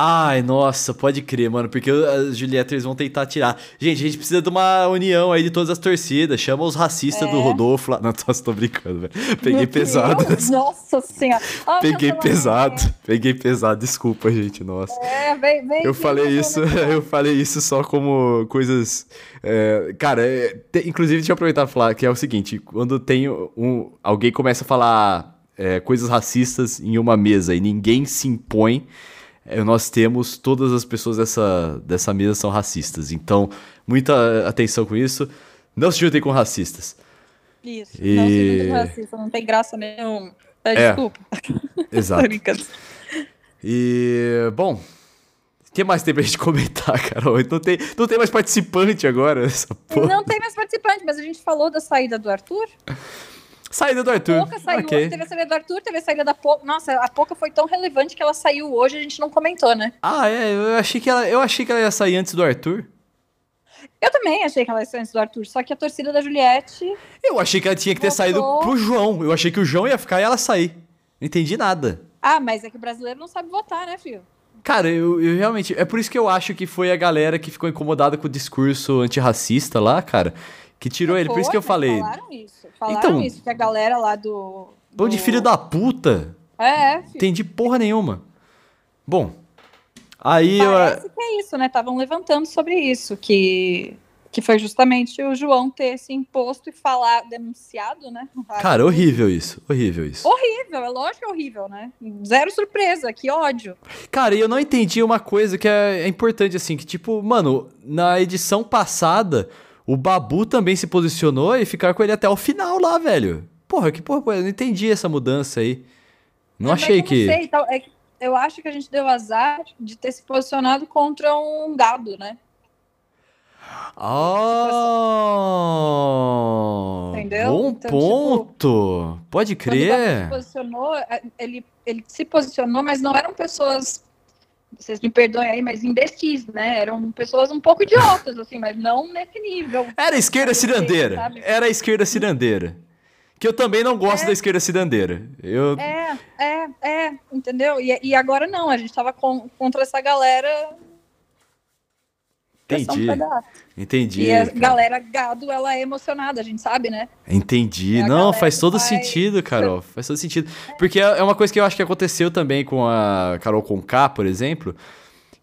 Ai, nossa, pode crer, mano, porque as Julietters vão tentar tirar. Gente, a gente precisa de uma união aí de todas as torcidas. Chama os racistas É. do Rodolfo lá. Não, tô, tô brincando, velho. Peguei Meu pesado. Deus, Nossa senhora. Ah, Peguei pesado. Peguei pesado, desculpa, gente, nossa. É, vem, vem, Eu falei isso, eu falei isso só como coisas. é, cara, é, te- inclusive, deixa eu aproveitar e falar que é o seguinte: quando tem um. Alguém começa a falar é, coisas racistas em uma mesa e ninguém se impõe, nós temos todas as pessoas dessa, dessa mesa são racistas. Então, muita atenção com isso. Não se juntem com racistas. Isso, E- não se junta com racista, não tem graça nenhuma. É, É. Desculpa, Exato. E, bom, o que mais tem pra gente comentar, Carol? Não tem, não tem mais participante agora, essa porra. Não tem mais participante, mas a gente falou da saída do Arthur. Saída do Arthur. Pouca saiu ok. hoje, teve a saída do Arthur, teve a saída da Poca. Nossa, a Poca foi tão relevante que ela saiu hoje a gente não comentou, né? Ah, é, eu achei que ela, eu achei que ela ia sair antes do Arthur. Eu também achei que ela ia sair antes do Arthur, só que a torcida da Juliette. Eu achei que ela tinha que ter Voltou. saído pro João. Eu achei que o João ia ficar e ela sair. Não entendi nada. Ah, mas é que o brasileiro não sabe votar, né, filho? Cara, eu, eu realmente. É por isso que eu acho que foi a galera que ficou incomodada com o discurso antirracista lá, cara, que tirou ele. Por isso que eu falei. Falaram isso. Falaram Então- isso, que a galera lá do. Pão de do- filho da puta. É, é, filho. Entendi porra nenhuma. Bom. Aí eu. Parece que é isso, né? Estavam levantando sobre isso, que, que foi justamente o João ter se imposto e falar, denunciado, né? Cara, horrível isso. Horrível isso. Horrível, é lógico que é horrível, né? Zero surpresa, que ódio. Cara, e eu não entendi uma coisa que é, é importante, assim, que tipo, mano, na edição passada, o Babu também se posicionou e ficar com ele até o final lá, velho. Porra, que porra, eu não entendi essa mudança aí. Não É, achei que. Não sei, tal- é que eu acho que a gente deu azar de ter se posicionado contra um gado, né? Ah! Entendeu? Bom Então, ponto. Pode Quando o Babu se crer. posicionou, é, ele, ele se posicionou, mas não eram pessoas. Vocês me perdoem aí, mas imbecis, né? Eram pessoas um pouco idiotas, assim, mas não nesse nível. Era a esquerda cirandeira. sabe? Era a esquerda cirandeira. Que eu também não gosto É. da esquerda cirandeira. Eu. É, é, é, entendeu? E, e agora não, a gente tava com- contra essa galera. Entendi. dar. Entendi. E a cara. galera gado, ela é emocionada, a gente sabe, né? Entendi. É Não, faz todo faz- sentido, Carol. Faz todo sentido. Porque é é uma coisa que eu acho que aconteceu também com a Carol Conká, por exemplo.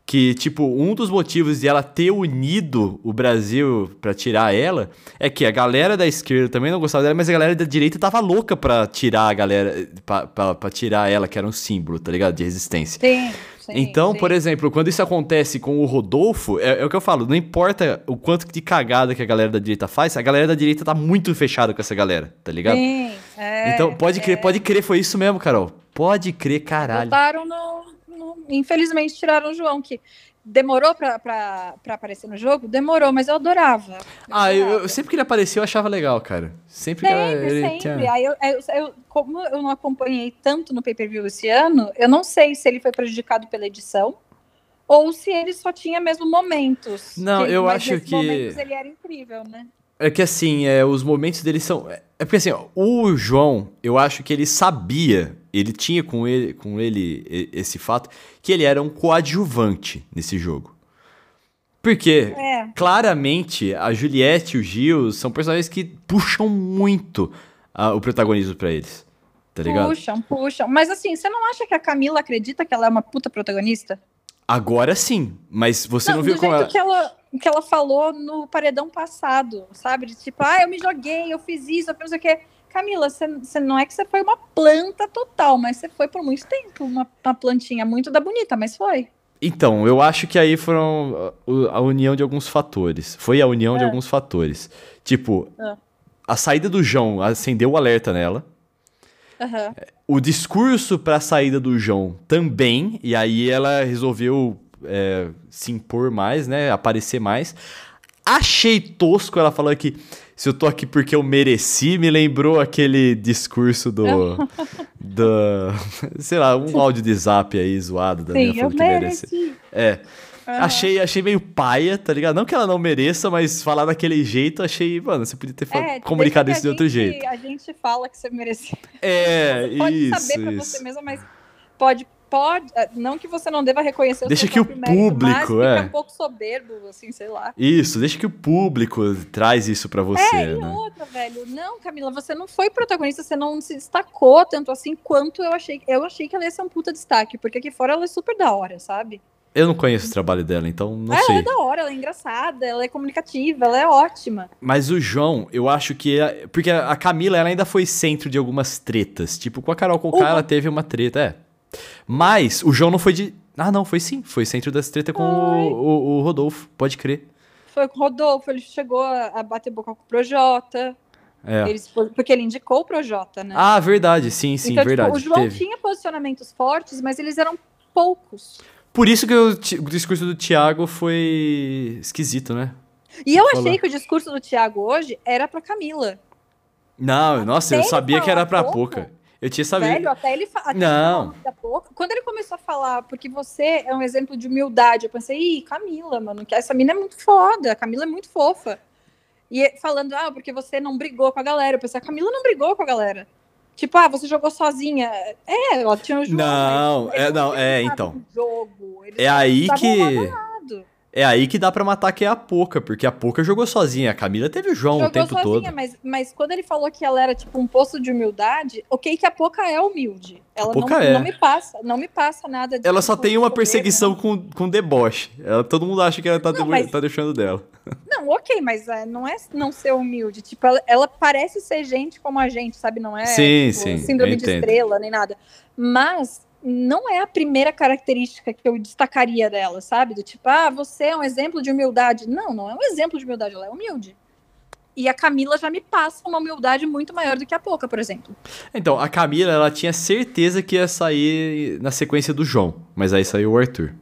Que, tipo, um dos motivos de ela ter unido o Brasil pra tirar ela é que a galera da esquerda também não gostava dela, mas a galera da direita tava louca pra tirar a galera, pra, pra, pra tirar ela, que era um símbolo, tá ligado? De resistência. Sim. Sim Então, sim. por exemplo, quando isso acontece com o Rodolfo, é, é o que eu falo, não importa o quanto de cagada que a galera da direita faz, a galera da direita tá muito fechada com essa galera, tá ligado? Sim, é, então, pode crer, é. pode crer, foi isso mesmo, Carol. Pode crer, caralho. Botaram no, no- Infelizmente tiraram o João, que demorou pra, pra, pra aparecer no jogo? Demorou, mas eu adorava. Ah, eu, adorava. eu- sempre que ele apareceu, eu achava legal, cara. Sempre que Sempre, ele sempre. Aí eu, eu- eu- como eu não acompanhei tanto no pay-per-view esse ano, eu não sei se ele foi prejudicado pela edição ou se ele só tinha mesmo momentos. Não, eu mas acho que- momentos ele era incrível, né? É que assim, é, os momentos dele são. É é porque assim, ó, o João, eu acho que ele sabia, ele tinha com ele, com ele esse fato, que ele era um coadjuvante nesse jogo. Porque, É. claramente, a Juliette e o Gil são personagens que puxam muito ah, o protagonismo pra eles. Tá ligado? Puxam, puxam. Mas assim, você não acha que a Camila acredita que ela é uma puta protagonista? Agora sim, mas você não, viu do como ela. que ela, que ela falou no paredão passado, sabe? De tipo, ah, eu me joguei, eu fiz isso, eu fiz não sei o quê. Camila, você, você não é que você foi uma planta total, mas você foi por muito tempo uma, uma plantinha muito da bonita, mas foi. Então, eu acho que aí foram a, o- a união de alguns fatores. Foi a união de É. alguns fatores. Tipo, É. a saída do João acendeu o alerta nela. Aham. O discurso pra saída do João também. E aí ela resolveu é, se impor mais, né? Aparecer mais. Achei tosco ela falando que se eu tô aqui porque eu mereci, me lembrou aquele discurso do. do sei lá, um áudio de zap aí zoado da minha Sim, eu falando que mereci. É. Aham. Achei, achei meio paia, tá ligado? Não que ela não mereça, mas falar daquele jeito, achei, mano, você podia ter É, comunicado isso de outro jeito. A gente fala que você merecia. É, Pode isso, saber pra isso. você mesma, mas pode, pode. eh, Não que você não deva reconhecer o Deixa que o mérito, público, mas é. um pouco soberbo, assim, sei lá. Isso, deixa que o público traz isso pra você, É, e né? outra, velho. Não, Camila, você não foi protagonista, você não se destacou tanto assim quanto eu achei. Eu achei que ela ia ser um puta destaque, porque aqui fora ela é super da hora, sabe? Eu não conheço o trabalho dela, então não ela sei. é da hora, ela é engraçada, ela é comunicativa, ela é ótima. Mas o João, eu acho que. é- Porque a Camila, ela ainda foi centro de algumas tretas. Tipo, com a Carol Conká, Uma. ela teve uma treta, é. Mas o João não foi de. Ah, não, foi sim. Foi centro das tretas com o, o- o Rodolfo, pode crer. Foi com o Rodolfo, ele chegou a, bater boca com o Projota. É. Eles, porque ele indicou o Projota, né? Ah, verdade, sim, sim, então, verdade. tipo, o João teve. tinha posicionamentos fortes, mas eles eram poucos. Por isso que o, discurso do Thiago foi esquisito, né? E eu achei que o discurso do Thiago hoje era pra Camila. Não, nossa, eu ele sabia que era pra pouco, pouca. Eu tinha sabido. Velho, até ele até Não. ele pouco. Quando ele começou a falar, porque você é um exemplo de humildade, eu pensei, ih, Camila, mano, que essa mina é muito foda, a Camila é muito fofa. E falando, ah, porque você não brigou com a galera. Eu pensei, a Camila não brigou com a galera. Tipo, ah, você jogou sozinha. É, ela tinha o João. Não, mas é, não, é, então. Jogo, É aí que. É aí que dá pra matar que é a Poca, porque a Poca jogou sozinha. A Camila teve o João o Jogou tempo sozinha, todo. Mas, mas quando ele falou que ela era tipo um poço de humildade, ok que a Poca é humilde. Ela não, é. não me passa, não me passa nada de Ela só tem uma soberba, perseguição com, com deboche. Ela, todo mundo acha que ela tá, Não, mas- tá deixando dela. Não, ok, mas é, não é não ser humilde. Tipo, ela, ela parece ser gente como a gente, sabe? Não é Sim, tipo, sim, síndrome de estrela, nem nada. Mas não é a primeira característica que eu destacaria dela, sabe? Do tipo, ah, você é um exemplo de humildade. Não, não é um exemplo de humildade, ela é humilde. E a Camila já me passa uma humildade muito maior do que a Poca, por exemplo. Então, a Camila, ela tinha certeza que ia sair na sequência do João. Mas aí saiu o Arthur.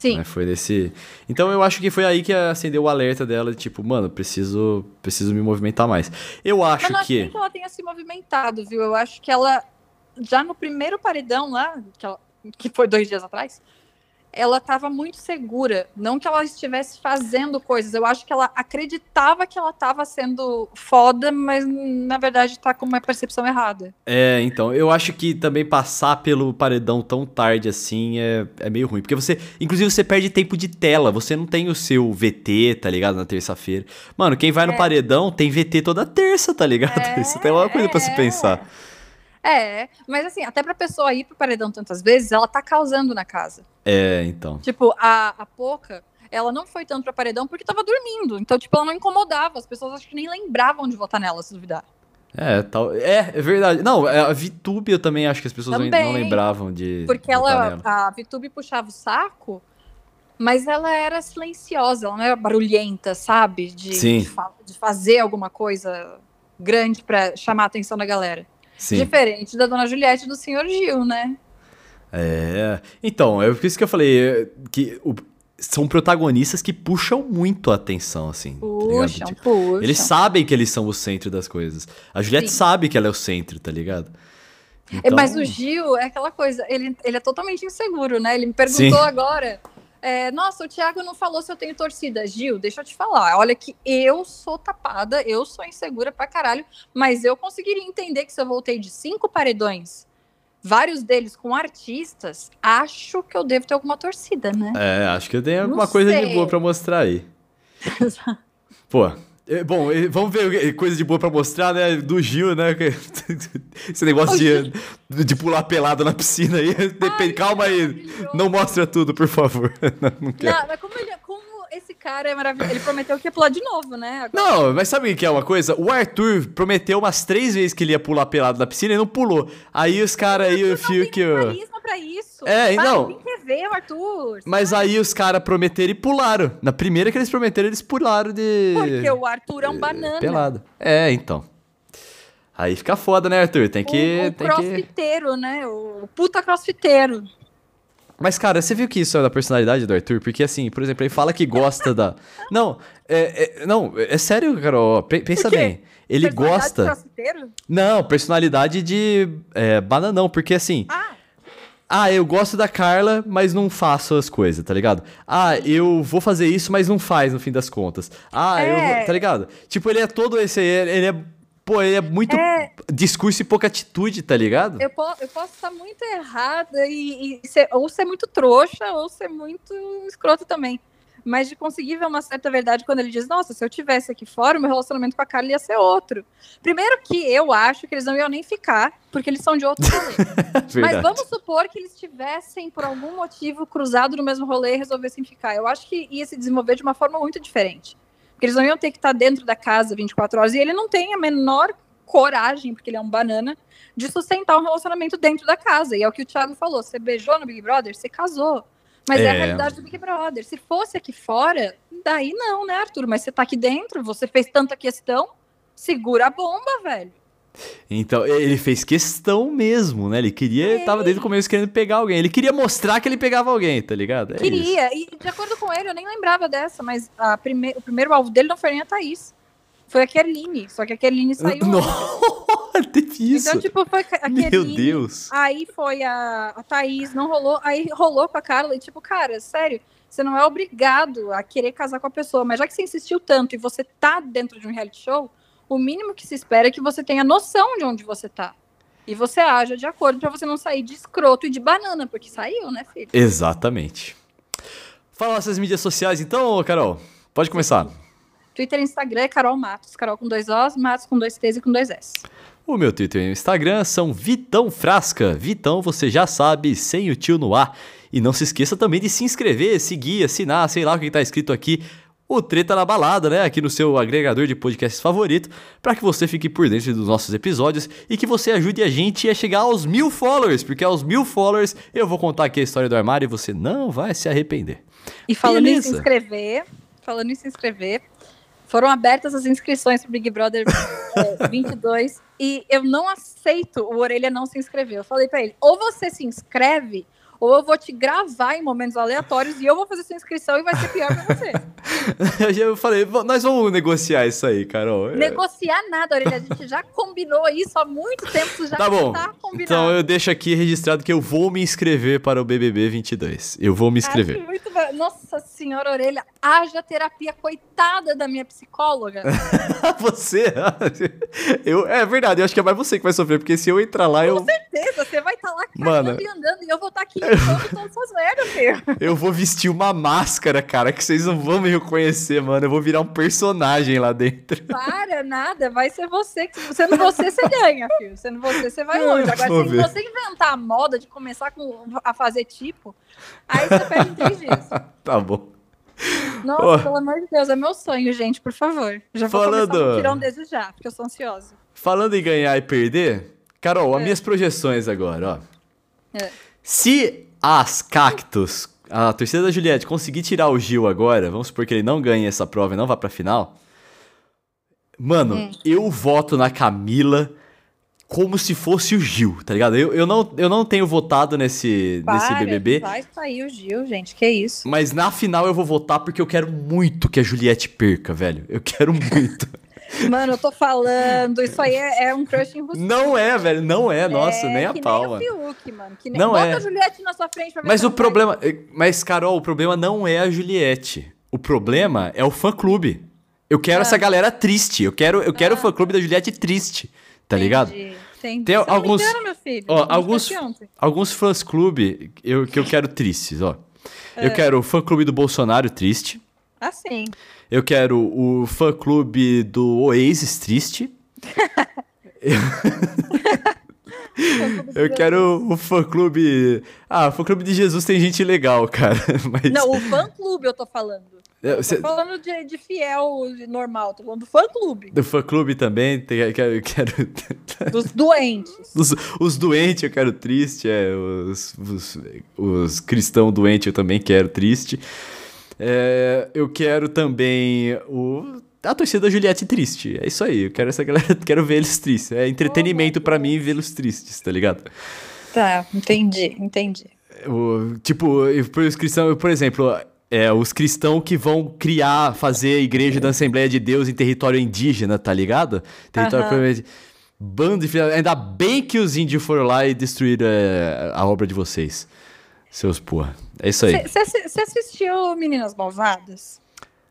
Sim. né? Foi nesse. Então eu acho que foi aí que acendeu o alerta dela, de tipo, mano, preciso, preciso me movimentar mais. Eu acho Mas não acho que. que ela tenha se movimentado, viu? Eu acho que ela, já no primeiro paredão lá, que, ela- que foi dois dias atrás, ela estava muito segura. Não que ela estivesse fazendo coisas, eu acho que ela acreditava que ela estava sendo foda, mas na verdade está com uma percepção errada. É, então, eu acho que também passar pelo paredão tão tarde assim é, é meio ruim. Porque você, inclusive, você perde tempo de tela, você não tem o seu VT, tá ligado? Na terça-feira. Mano, quem vai é. no paredão tem VT toda terça, tá ligado? É, Isso tem uma coisa é, pra se pensar. É, mas assim, até pra pessoa ir pro paredão tantas vezes, ela tá causando na casa. É, então. Tipo, a, a Poca, ela não foi tanto pra paredão porque tava dormindo. Então, tipo, ela não incomodava. As pessoas acho que nem lembravam de votar nela, se duvidar. É, tal, é, é verdade. Não, é, a VTube eu também acho que as pessoas também, não lembravam de. Porque ela, a VTube puxava o saco, mas ela era silenciosa, ela não era barulhenta, sabe? De, Sim. de, de fazer alguma coisa grande para chamar a atenção da galera. Sim. Diferente da dona Juliette e do senhor Gil, né? É. Então, é por isso que eu falei é, que o, são protagonistas que puxam muito a atenção, assim. Tá puxam, tá tipo, puxam. Eles sabem que eles são o centro das coisas. A Juliette Sim. sabe que ela é o centro, tá ligado? É, então... Mas o Gil é aquela coisa, ele, ele é totalmente inseguro, né? Ele me perguntou Sim. agora é, Nossa, o Thiago não falou se eu tenho torcida. Gil, deixa eu te falar. Olha que eu sou tapada, eu sou insegura pra caralho, mas eu conseguiria entender que se eu voltei de cinco paredões, vários deles com artistas, acho que eu devo ter alguma torcida, né? É, acho que eu tenho alguma não coisa sei. de boa pra mostrar aí. Pô, bom, vamos ver coisa de boa pra mostrar, né? Do Gil, né? Esse negócio de, de pular pelado na piscina aí. Ai, Calma aí. Não mostra tudo, por favor. Não, não quero. Não, mas como, ele, esse cara é maravilhoso. Ele prometeu que ia pular de novo, né? Agora. Não, mas sabe o que é uma coisa? O Arthur prometeu umas três vezes que ele ia pular pelado na piscina e não pulou. Aí os caras aí, o fio que. Eu pra isso. É, Sabe? não. ver Arthur. Mas aí os caras prometeram e pularam. Na primeira que eles prometeram, eles pularam de. Porque o Arthur é um banana. Pelado. É, então. Aí fica foda, né, Arthur? Tem que. O, o tem crossfiteiro, que... né? O puta crossfiteiro. Mas, cara, você viu que isso é da personalidade do Arthur? Porque, assim, por exemplo, ele fala que gosta da. Não, é, é, não, é sério, Carol. Pensa bem. Ele gosta. Não, personalidade de é, bananão, porque assim. Ah. Ah, eu gosto da Carla, mas não faço as coisas, tá ligado? Ah, eu vou fazer isso, mas não faz no fim das contas. Ah, é. eu Tá ligado? Tipo, ele é todo esse. Ele é. Pô, ele é muito é... discurso e pouca atitude, tá ligado? Eu, po eu posso estar muito errada e, e ser, ou ser muito trouxa ou ser muito escroto também mas de conseguir ver uma certa verdade quando ele diz: Nossa, se eu tivesse aqui fora, o meu relacionamento com a Carla ia ser outro. Primeiro, que eu acho que eles não iam nem ficar, porque eles são de outro rolê. mas vamos supor que eles tivessem, por algum motivo, cruzado no mesmo rolê e resolvessem ficar. Eu acho que ia se desenvolver de uma forma muito diferente. Porque eles não iam ter que estar dentro da casa 24 horas. E ele não tem a menor coragem, porque ele é um banana, de sustentar um relacionamento dentro da casa. E é o que o Thiago falou: você beijou no Big Brother, você casou. Mas é. é. a realidade do Big Brother. Se fosse aqui fora, daí não, né, Arthur? Mas você tá aqui dentro, você fez tanta questão, segura a bomba, velho. Então, ele fez questão mesmo, né? Ele queria, é. tava desde o começo querendo pegar alguém. Ele queria mostrar que ele pegava alguém, tá ligado? É queria, isso. e de acordo com ele, eu nem lembrava dessa, mas a prime o primeiro alvo dele não foi nem a Thaís. Foi a Kerline, só que a Kerline saiu. Não, teve isso. Então, tipo, foi a Kerline. Meu Deus. Aí foi a, a Thaís, não rolou. Aí rolou com a Carla. E, tipo, cara, sério, você não é obrigado a querer casar com a pessoa. Mas já que você insistiu tanto e você tá dentro de um reality show, o mínimo que se espera é que você tenha noção de onde você tá. E você haja de acordo para você não sair de escroto e de banana, porque saiu, né, filho? Exatamente. Fala nossas mídias sociais, então, Carol. Pode começar. Twitter e Instagram é Carol Matos, Carol com dois Os, Matos com dois T's e com dois S. O meu Twitter e Instagram são Vitão Frasca. Vitão, você já sabe, sem o tio no ar. E não se esqueça também de se inscrever, seguir, assinar, sei lá o que está escrito aqui. O Treta na Balada, né? Aqui no seu agregador de podcasts favorito, para que você fique por dentro dos nossos episódios e que você ajude a gente a chegar aos mil followers, porque aos mil followers eu vou contar aqui a história do armário e você não vai se arrepender. E falando Beleza. em se inscrever, falando em se inscrever, foram abertas as inscrições para Big Brother é, 22 e eu não aceito o Orelha não se inscrever. Eu falei para ele: ou você se inscreve, ou eu vou te gravar em momentos aleatórios e eu vou fazer sua inscrição e vai ser pior para você. eu falei, nós vamos negociar isso aí, Carol. Negociar nada, Aurelia. A gente já combinou isso há muito tempo, já tá bom. tá. Então eu deixo aqui registrado que eu vou me inscrever para o BBB 22. Eu vou me inscrever. Acho muito... Nossa senhora, Orelha, haja terapia, coitada da minha psicóloga. você? eu, é verdade, eu acho que é mais você que vai sofrer, porque se eu entrar lá, Com eu... Com certeza, você vai estar tá lá Mano, e andando, e eu vou estar tá aqui Eu vou vestir uma máscara, cara, que vocês não vão me reconhecer, mano. Eu vou virar um personagem lá dentro. Para, nada, vai ser você. Sendo você, você ganha, filho. Sendo você, você vai longe. Agora, se você inventar a moda de começar com, a fazer tipo, aí você perde três dias. Tá bom. Nossa, oh. pelo amor de Deus, é meu sonho, gente, por favor. Já vou Falando... começar a tirar um desde já, porque eu sou ansiosa. Falando em ganhar e perder, Carol, é. as minhas projeções agora, ó. É. Se as cactos, a torcida da Juliette conseguir tirar o Gil agora, vamos supor que ele não ganhe essa prova e não vá pra final. Mano, hum. eu voto na Camila como se fosse o Gil, tá ligado? Eu, eu, não, eu não tenho votado nesse, Para, nesse BBB. Vai sair o Gil, gente, que isso. Mas na final eu vou votar porque eu quero muito que a Juliette perca, velho. Eu quero muito. Mano, eu tô falando, isso aí é, é um crush em você. Não é, velho, não é, nossa, é, nem a pau, nem mano. Fiuk, mano. Que nem... Não Bota é. a Juliette na sua frente pra ver Mas o problema, vai. mas Carol, o problema não é a Juliette. O problema é o fã-clube. Eu quero ah. essa galera triste. Eu quero, eu quero ah. o fã-clube da Juliette triste, tá Entendi. ligado? Entendi. Tem Você alguns, engano, meu filho. Ó, alguns, alguns fãs clube eu, que eu quero tristes, ó. É. Eu quero o fã clube do Bolsonaro triste. Ah, sim. Eu quero o fã clube do Oasis triste. eu... quero o fã clube. Ah, o fã clube de Jesus tem gente legal, cara. Mas... Não, o fã clube eu tô falando. Eu Tô falando de, de, fiel normal, tô falando do fã clube. Do fã clube também, eu quero. Eu quero... Dos doentes. Os, os doentes eu quero triste, é. Os, os, os cristãos doentes eu também quero triste. É, eu quero também o. A torcida da Juliette triste. É isso aí. Eu quero essa galera. Quero ver eles tristes. É entretenimento oh, para mim vê-los tristes, tá ligado? Tá, entendi, entendi. O, tipo, por os cristãos, por exemplo, é, os cristãos que vão criar, fazer a igreja da Assembleia de Deus em território indígena, tá ligado? Território uhum. Bando de Ainda bem que os índios foram lá e destruíram é, a obra de vocês. Seus porra. É isso aí. Você assistiu Meninas Malvadas?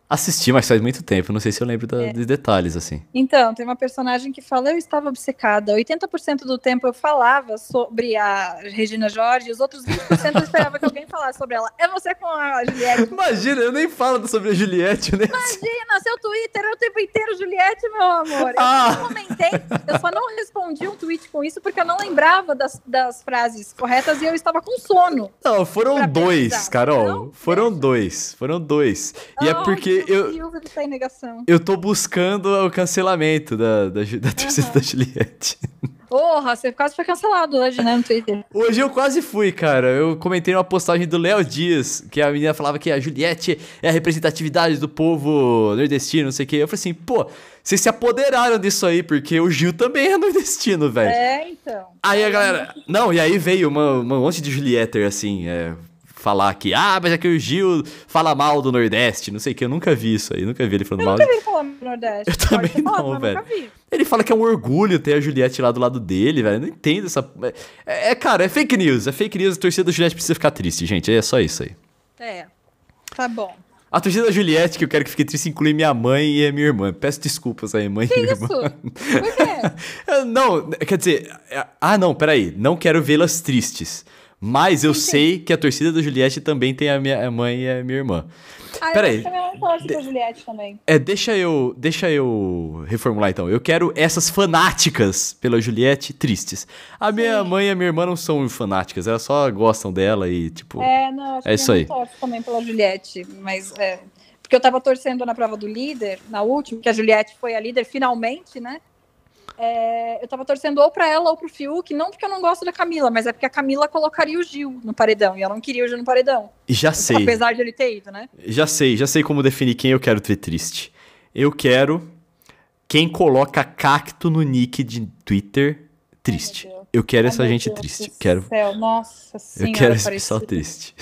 Assisti, mas faz muito tempo, não sei se eu lembro da, é. de detalhes, assim. Então, tem uma personagem que fala, eu estava obcecada. 80% do tempo eu falava sobre a Regina Jorge, e os outros 20% eu esperava que alguém falasse sobre ela. É você com a Juliette. Imagina, eu nem falo sobre a Juliette, né? Imagina, seu Twitter é o tempo inteiro Juliette, meu amor. Eu ah. não comentei, eu só não respondi um tweet com isso porque eu não lembrava das, das frases corretas e eu estava com sono. Não, foram dois, pensar. Carol. Não? Foram dois, foram dois. E oh, é porque eu, tá eu tô buscando o cancelamento da, da, da torcida uhum. da Juliette. Porra, você quase foi cancelado hoje, né, no Twitter. Hoje eu quase fui, cara. Eu comentei numa postagem do Léo Dias, que a menina falava que a Juliette é a representatividade do povo nordestino, não sei o quê. Eu falei assim, pô, vocês se apoderaram disso aí, porque o Gil também é nordestino, velho. É, então. Aí a galera. Não, e aí veio uma, uma monte de Julietter, assim, é, falar que, ah, mas é que o Gil fala mal do Nordeste, não sei o que, eu nunca vi isso aí, nunca vi ele falando eu mal. Eu nunca vi ele do Nordeste. Eu também não, velho. Ele fala que é um orgulho ter a Juliette lá do lado dele, velho, eu não entendo essa... É, é, cara, é fake news, é fake news, a torcida da Juliette precisa ficar triste, gente, é só isso aí. É, tá bom. A torcida da Juliette, que eu quero que fique triste, inclui minha mãe e a minha irmã. Peço desculpas aí, mãe que e minha isso? irmã. Por quê? não, quer dizer... É, ah, não, peraí. Não quero vê-las tristes. Mas eu sei que a torcida da Juliette também tem a minha mãe e a minha irmã. Ah, Peraí. É, deixa eu, deixa eu reformular então. Eu quero essas fanáticas pela Juliette tristes. A minha Sim. mãe e a minha irmã não são fanáticas, elas só gostam dela e tipo. É, não, acho é isso aí. Eu também pela Juliette, mas é, porque eu tava torcendo na prova do líder, na última, que a Juliette foi a líder finalmente, né? É, eu tava torcendo ou para ela ou pro Fiuk, não porque eu não gosto da Camila, mas é porque a Camila colocaria o Gil no paredão, e eu não queria o Gil no paredão. Já sei. Apesar de ele ter ido, né? Já sei, já sei como definir quem eu quero ter triste. Eu quero quem coloca cacto no nick de Twitter triste. Ai, eu quero Ai, essa gente Deus triste. Quero. Céu. Nossa senhora, eu quero esse pessoal triste.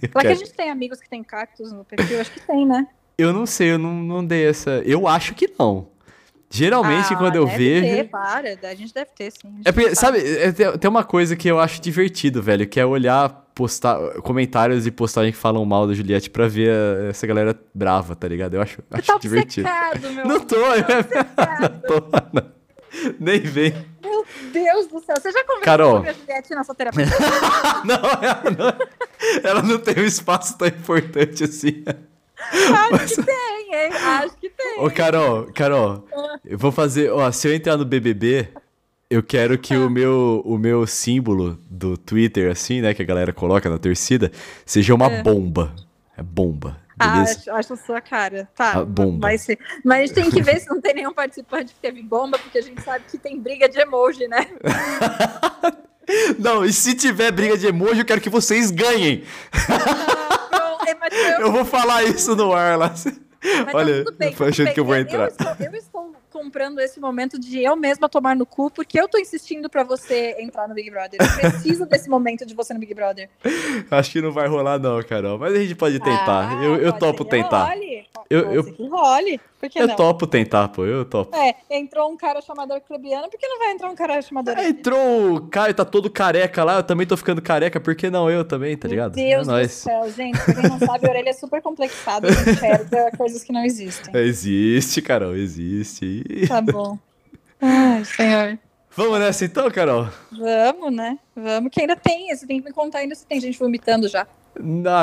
Será que a gente tem amigos que tem cactos no perfil? Acho que tem, né? Eu não sei, eu não, não dei essa. Eu acho que não. Geralmente, Ah, quando eu deve vejo. Ter, para, a gente deve ter, sim. É porque, sabe, é, tem, uma coisa que eu acho divertido, velho, que é olhar postar, comentários e postagem que falam mal da Juliette pra ver a- essa galera brava, tá ligado? Eu acho, acho tá divertido. obcecado, meu Não tô, não tô, não. Nem vem. Meu Deus do céu. Você já conversou Carol. sobre a Juliette na sua terapia? Não, ela não, ela não tem um espaço tão importante assim. Acho que tem, hein? Acho que tem. Ô, Carol, Carol, eu vou fazer. Ó, se eu entrar no BBB, eu quero que o, meu, o meu símbolo do Twitter, assim, né, que a galera coloca na torcida, seja uma bomba. É bomba. Ah, acho, acho a sua cara. Tá, A bomba. Mas a gente tem que ver se não tem nenhum participante que teve bomba, porque a gente sabe que tem briga de emoji, né? Não, e se tiver briga de emoji, eu quero que vocês ganhem. É, mas eu, Eu vou falar isso no ar lá. mas tá Olha, tudo bem, achando bem. que eu vou Eu- entrar. Eu estou, eu estou comprando esse momento de eu mesma tomar no cu, porque eu tô insistindo pra você entrar no Big Brother. Eu preciso desse momento de você no Big Brother. Acho que não vai rolar, não, Carol. Mas a gente pode tentar. Ah, eu eu topo tentar. Role. Eu- eu- que role. Por que Eu não? topo tentar, pô. Eu topo. É, entrou um cara chamado Arclebiano, por que não vai entrar um cara chamado Arclebiano? entrou o Caio, tá todo careca lá. Eu também tô ficando careca. Por que não eu também, tá ligado? Meu Deus é do nóis. céu, gente. Pra quem não sabe, a orelha é super complexada enxerga coisas que não existem. Existe, Carol, existe. Tá bom. Ai, senhor. Vamos nessa então, Carol? Vamos, né? Vamos, que ainda tem. Você tem que me contar ainda se tem gente vomitando já.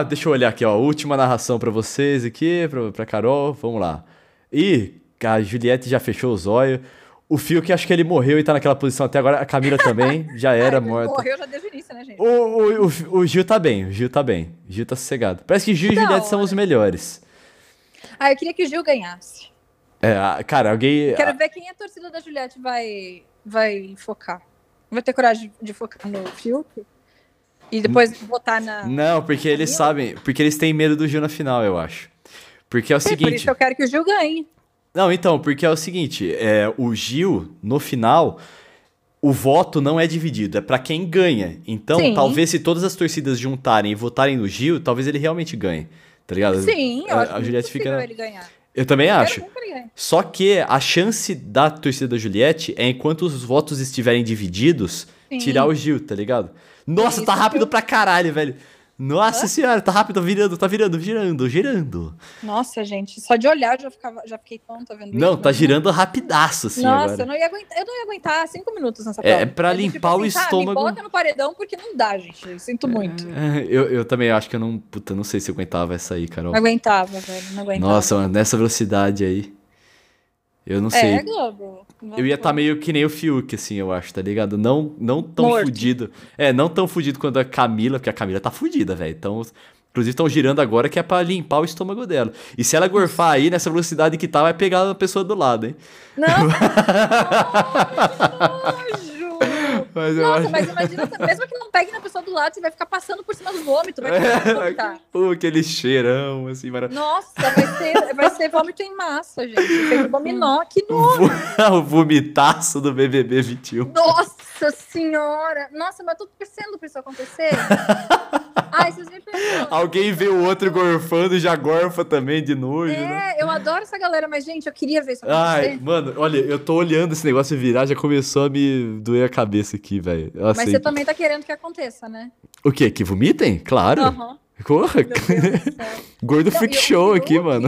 Deixa eu olhar aqui, ó. Última narração pra vocês aqui, pra, pra Carol. Vamos lá. Ih, a Juliette já fechou os olhos. O Fio que acho que ele morreu e tá naquela posição até agora. A Camila também já era Ai, morta. Morreu já desde o início, né, gente? O, o, o, o Gil tá bem, o Gil tá bem. O Gil tá sossegado. Parece que Gil e Da Juliette são os melhores. Ah, eu queria que o Gil ganhasse. É, cara, alguém. Quero ver quem a torcida da Juliette vai, vai focar. Vai ter coragem de focar no Fiuk? E depois votar na. Não, porque eles sabem. Porque eles têm medo do Gil na final, eu acho. Porque é o É, por seguinte. isso que eu quero que o Gil ganhe. Não, então, porque é o seguinte, é, o Gil, no final, o voto não é dividido, é pra quem ganha. Então, Sim. talvez se todas as torcidas juntarem e votarem no Gil, talvez ele realmente ganhe. Tá ligado? Sim, eu a, acho a muito Juliette fica. ele ganhar. Eu também Quero acho. que. Só que a chance da torcida da Juliette é enquanto os votos estiverem divididos, Sim. tirar o Gil, tá ligado? Nossa, Isso tá rápido pra caralho, velho. Nossa Hã? senhora, tá rápido, virando, tá virando, girando, girando. Nossa, gente, só de olhar eu já, ficava, já fiquei tonta vendo Não, isso. tá mas- girando rapidaço, assim, Nossa, agora. eu não, ia aguentar, eu não ia aguentar cinco minutos nessa É, prova. é pra Eu, limpar o tá, estômago. me bota no paredão porque não dá, gente. Eu sinto muito. É, Eu, eu também acho que eu não. Puta, não sei se eu aguentava essa aí, Carol. Não aguentava, velho. Não aguentava. Nossa, mano, nessa velocidade aí. Eu não sei. É, Globo. eu ia estar meio que nem o Fiuk, assim, eu acho, tá ligado? Não, não tão Morto. fudido. É, não tão fudido quanto a Camila, porque a Camila tá fudida, velho. Então, inclusive, estão girando agora que é pra limpar o estômago dela. E se ela gorfar aí, nessa velocidade que tá, vai pegar a pessoa do lado, hein? Não! Mas eu Nossa, acho. mas imagina, mesmo que não pegue na pessoa do lado, você vai ficar passando por cima do vômito, vai a vomitar. Pô, aquele cheirão, assim, maravilhoso. Nossa, vai ser, vai ser vômito em massa, gente. Feito dominó, que nojo. o vomitaço do BBB 21. Nossa senhora! Nossa, mas eu tô torcendo pra isso acontecer. Ai, vocês me perdoam. Alguém vê o outro gorfando e já gorfa também de nojo, né? É, eu adoro essa galera, mas, gente, eu queria ver isso acontecer. Ai, mano, olha, eu tô olhando esse negócio virar, já começou a me doer a cabeça aqui, velho. Eu mas sei. você também tá querendo que aconteça, né? O quê? Que vomitem? Claro. Céu. gordo Não, freak show aqui, Fiuk- mano.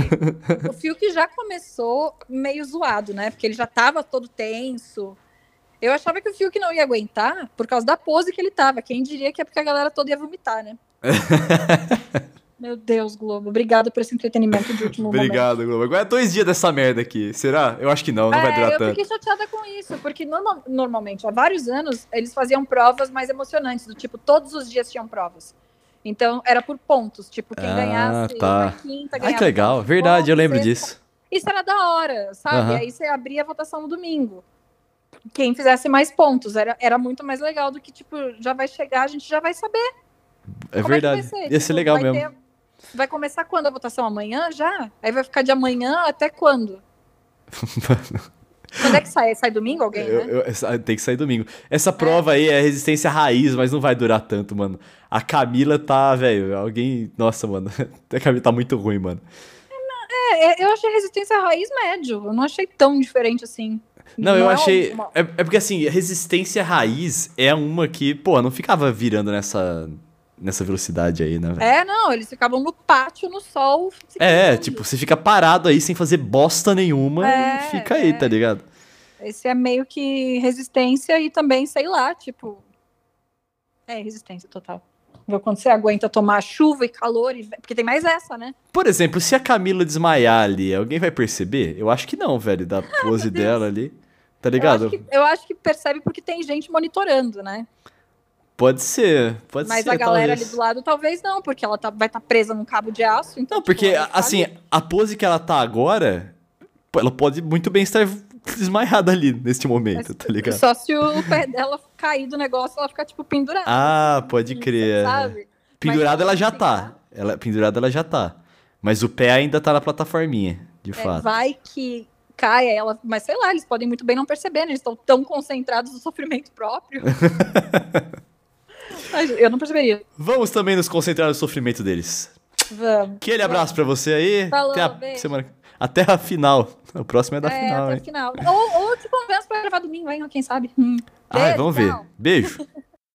O Fiuk já começou meio zoado, né? Porque ele já tava todo tenso. Eu achava que o Fiuk não ia aguentar por causa da pose que ele tava. Quem diria que é porque a galera toda ia vomitar, né? Meu Deus, Globo. Obrigada por esse entretenimento de último momento. Obrigado, Globo. Agora é dois dias dessa merda aqui. Será? Eu acho que não, não vai É, durar eu tanto. fiquei chateada com isso, porque norma- normalmente, há vários anos, eles faziam provas mais emocionantes, do tipo, todos os dias tinham provas. Então, era por pontos, tipo, quem Ah, ganhasse tá. na quinta Ai, ganhava. que legal. pontos, Verdade, eu lembro sexta. disso. Isso era da hora, sabe? Aham. Aí você abria a votação no domingo. Quem fizesse mais pontos, era, era muito mais legal do que, tipo, já vai chegar, a gente já vai saber. É como é que vai verdade. ser. Ia ser Tipo, legal vai mesmo. ter- vai começar quando a votação? Amanhã já? Aí vai ficar de amanhã até quando? Quando é que sai? Sai domingo alguém, Eu- né? eu- essa- tem que sair domingo. Essa prova aí é resistência raiz, mas não vai durar tanto, mano. A Camila tá, velho, alguém. Nossa, mano. A Camila tá muito ruim, mano. é, eu achei resistência raiz médio. Eu não achei tão diferente assim. Não, eu é achei. uma- É, é porque assim, resistência raiz é uma que, pô, não ficava virando nessa, nessa velocidade aí, né? É, não, eles ficavam no pátio, no sol. É, tipo, você fica parado aí sem fazer bosta nenhuma É, e fica aí, é. tá ligado? Esse é meio que resistência e também, sei lá, tipo. É, resistência total. Quando você aguenta tomar chuva e calor, e... porque tem mais essa, né? Por exemplo, se a Camila desmaiar ali, alguém vai perceber? Eu acho que não, velho, da pose dela ali. Tá Eu ligado? acho, que, eu acho que percebe porque tem gente monitorando, né? Pode ser, pode Mas ser. a galera talvez. ali do lado talvez não, porque ela tá- vai estar presa num cabo de aço. Então, Não, porque, tipo, assim, sabe- a pose que ela tá agora, ela pode muito bem estar desmaiada ali neste momento, tá ligado? Só se o pé dela cair do negócio, ela ficar, tipo, pendurada. Ah, pode crer. Sabe? Pendurada Mas ela já assim, tá. Ela, pendurada ela já tá. Mas o pé ainda tá na plataforminha, de É, fato. vai que caia ela, mas sei lá, eles podem muito bem não perceber, né? Eles estão tão concentrados no sofrimento próprio. Eu não perceberia. Vamos também nos concentrar no sofrimento deles. Vamos. Aquele abraço pra você aí. Falou, até a beijo. semana. Até a final. O próximo é da é, final, até hein? o final. Ou, ou te convenço pra gravar domingo, hein? Quem sabe? Hum. Ai, vamos ver. Beijo.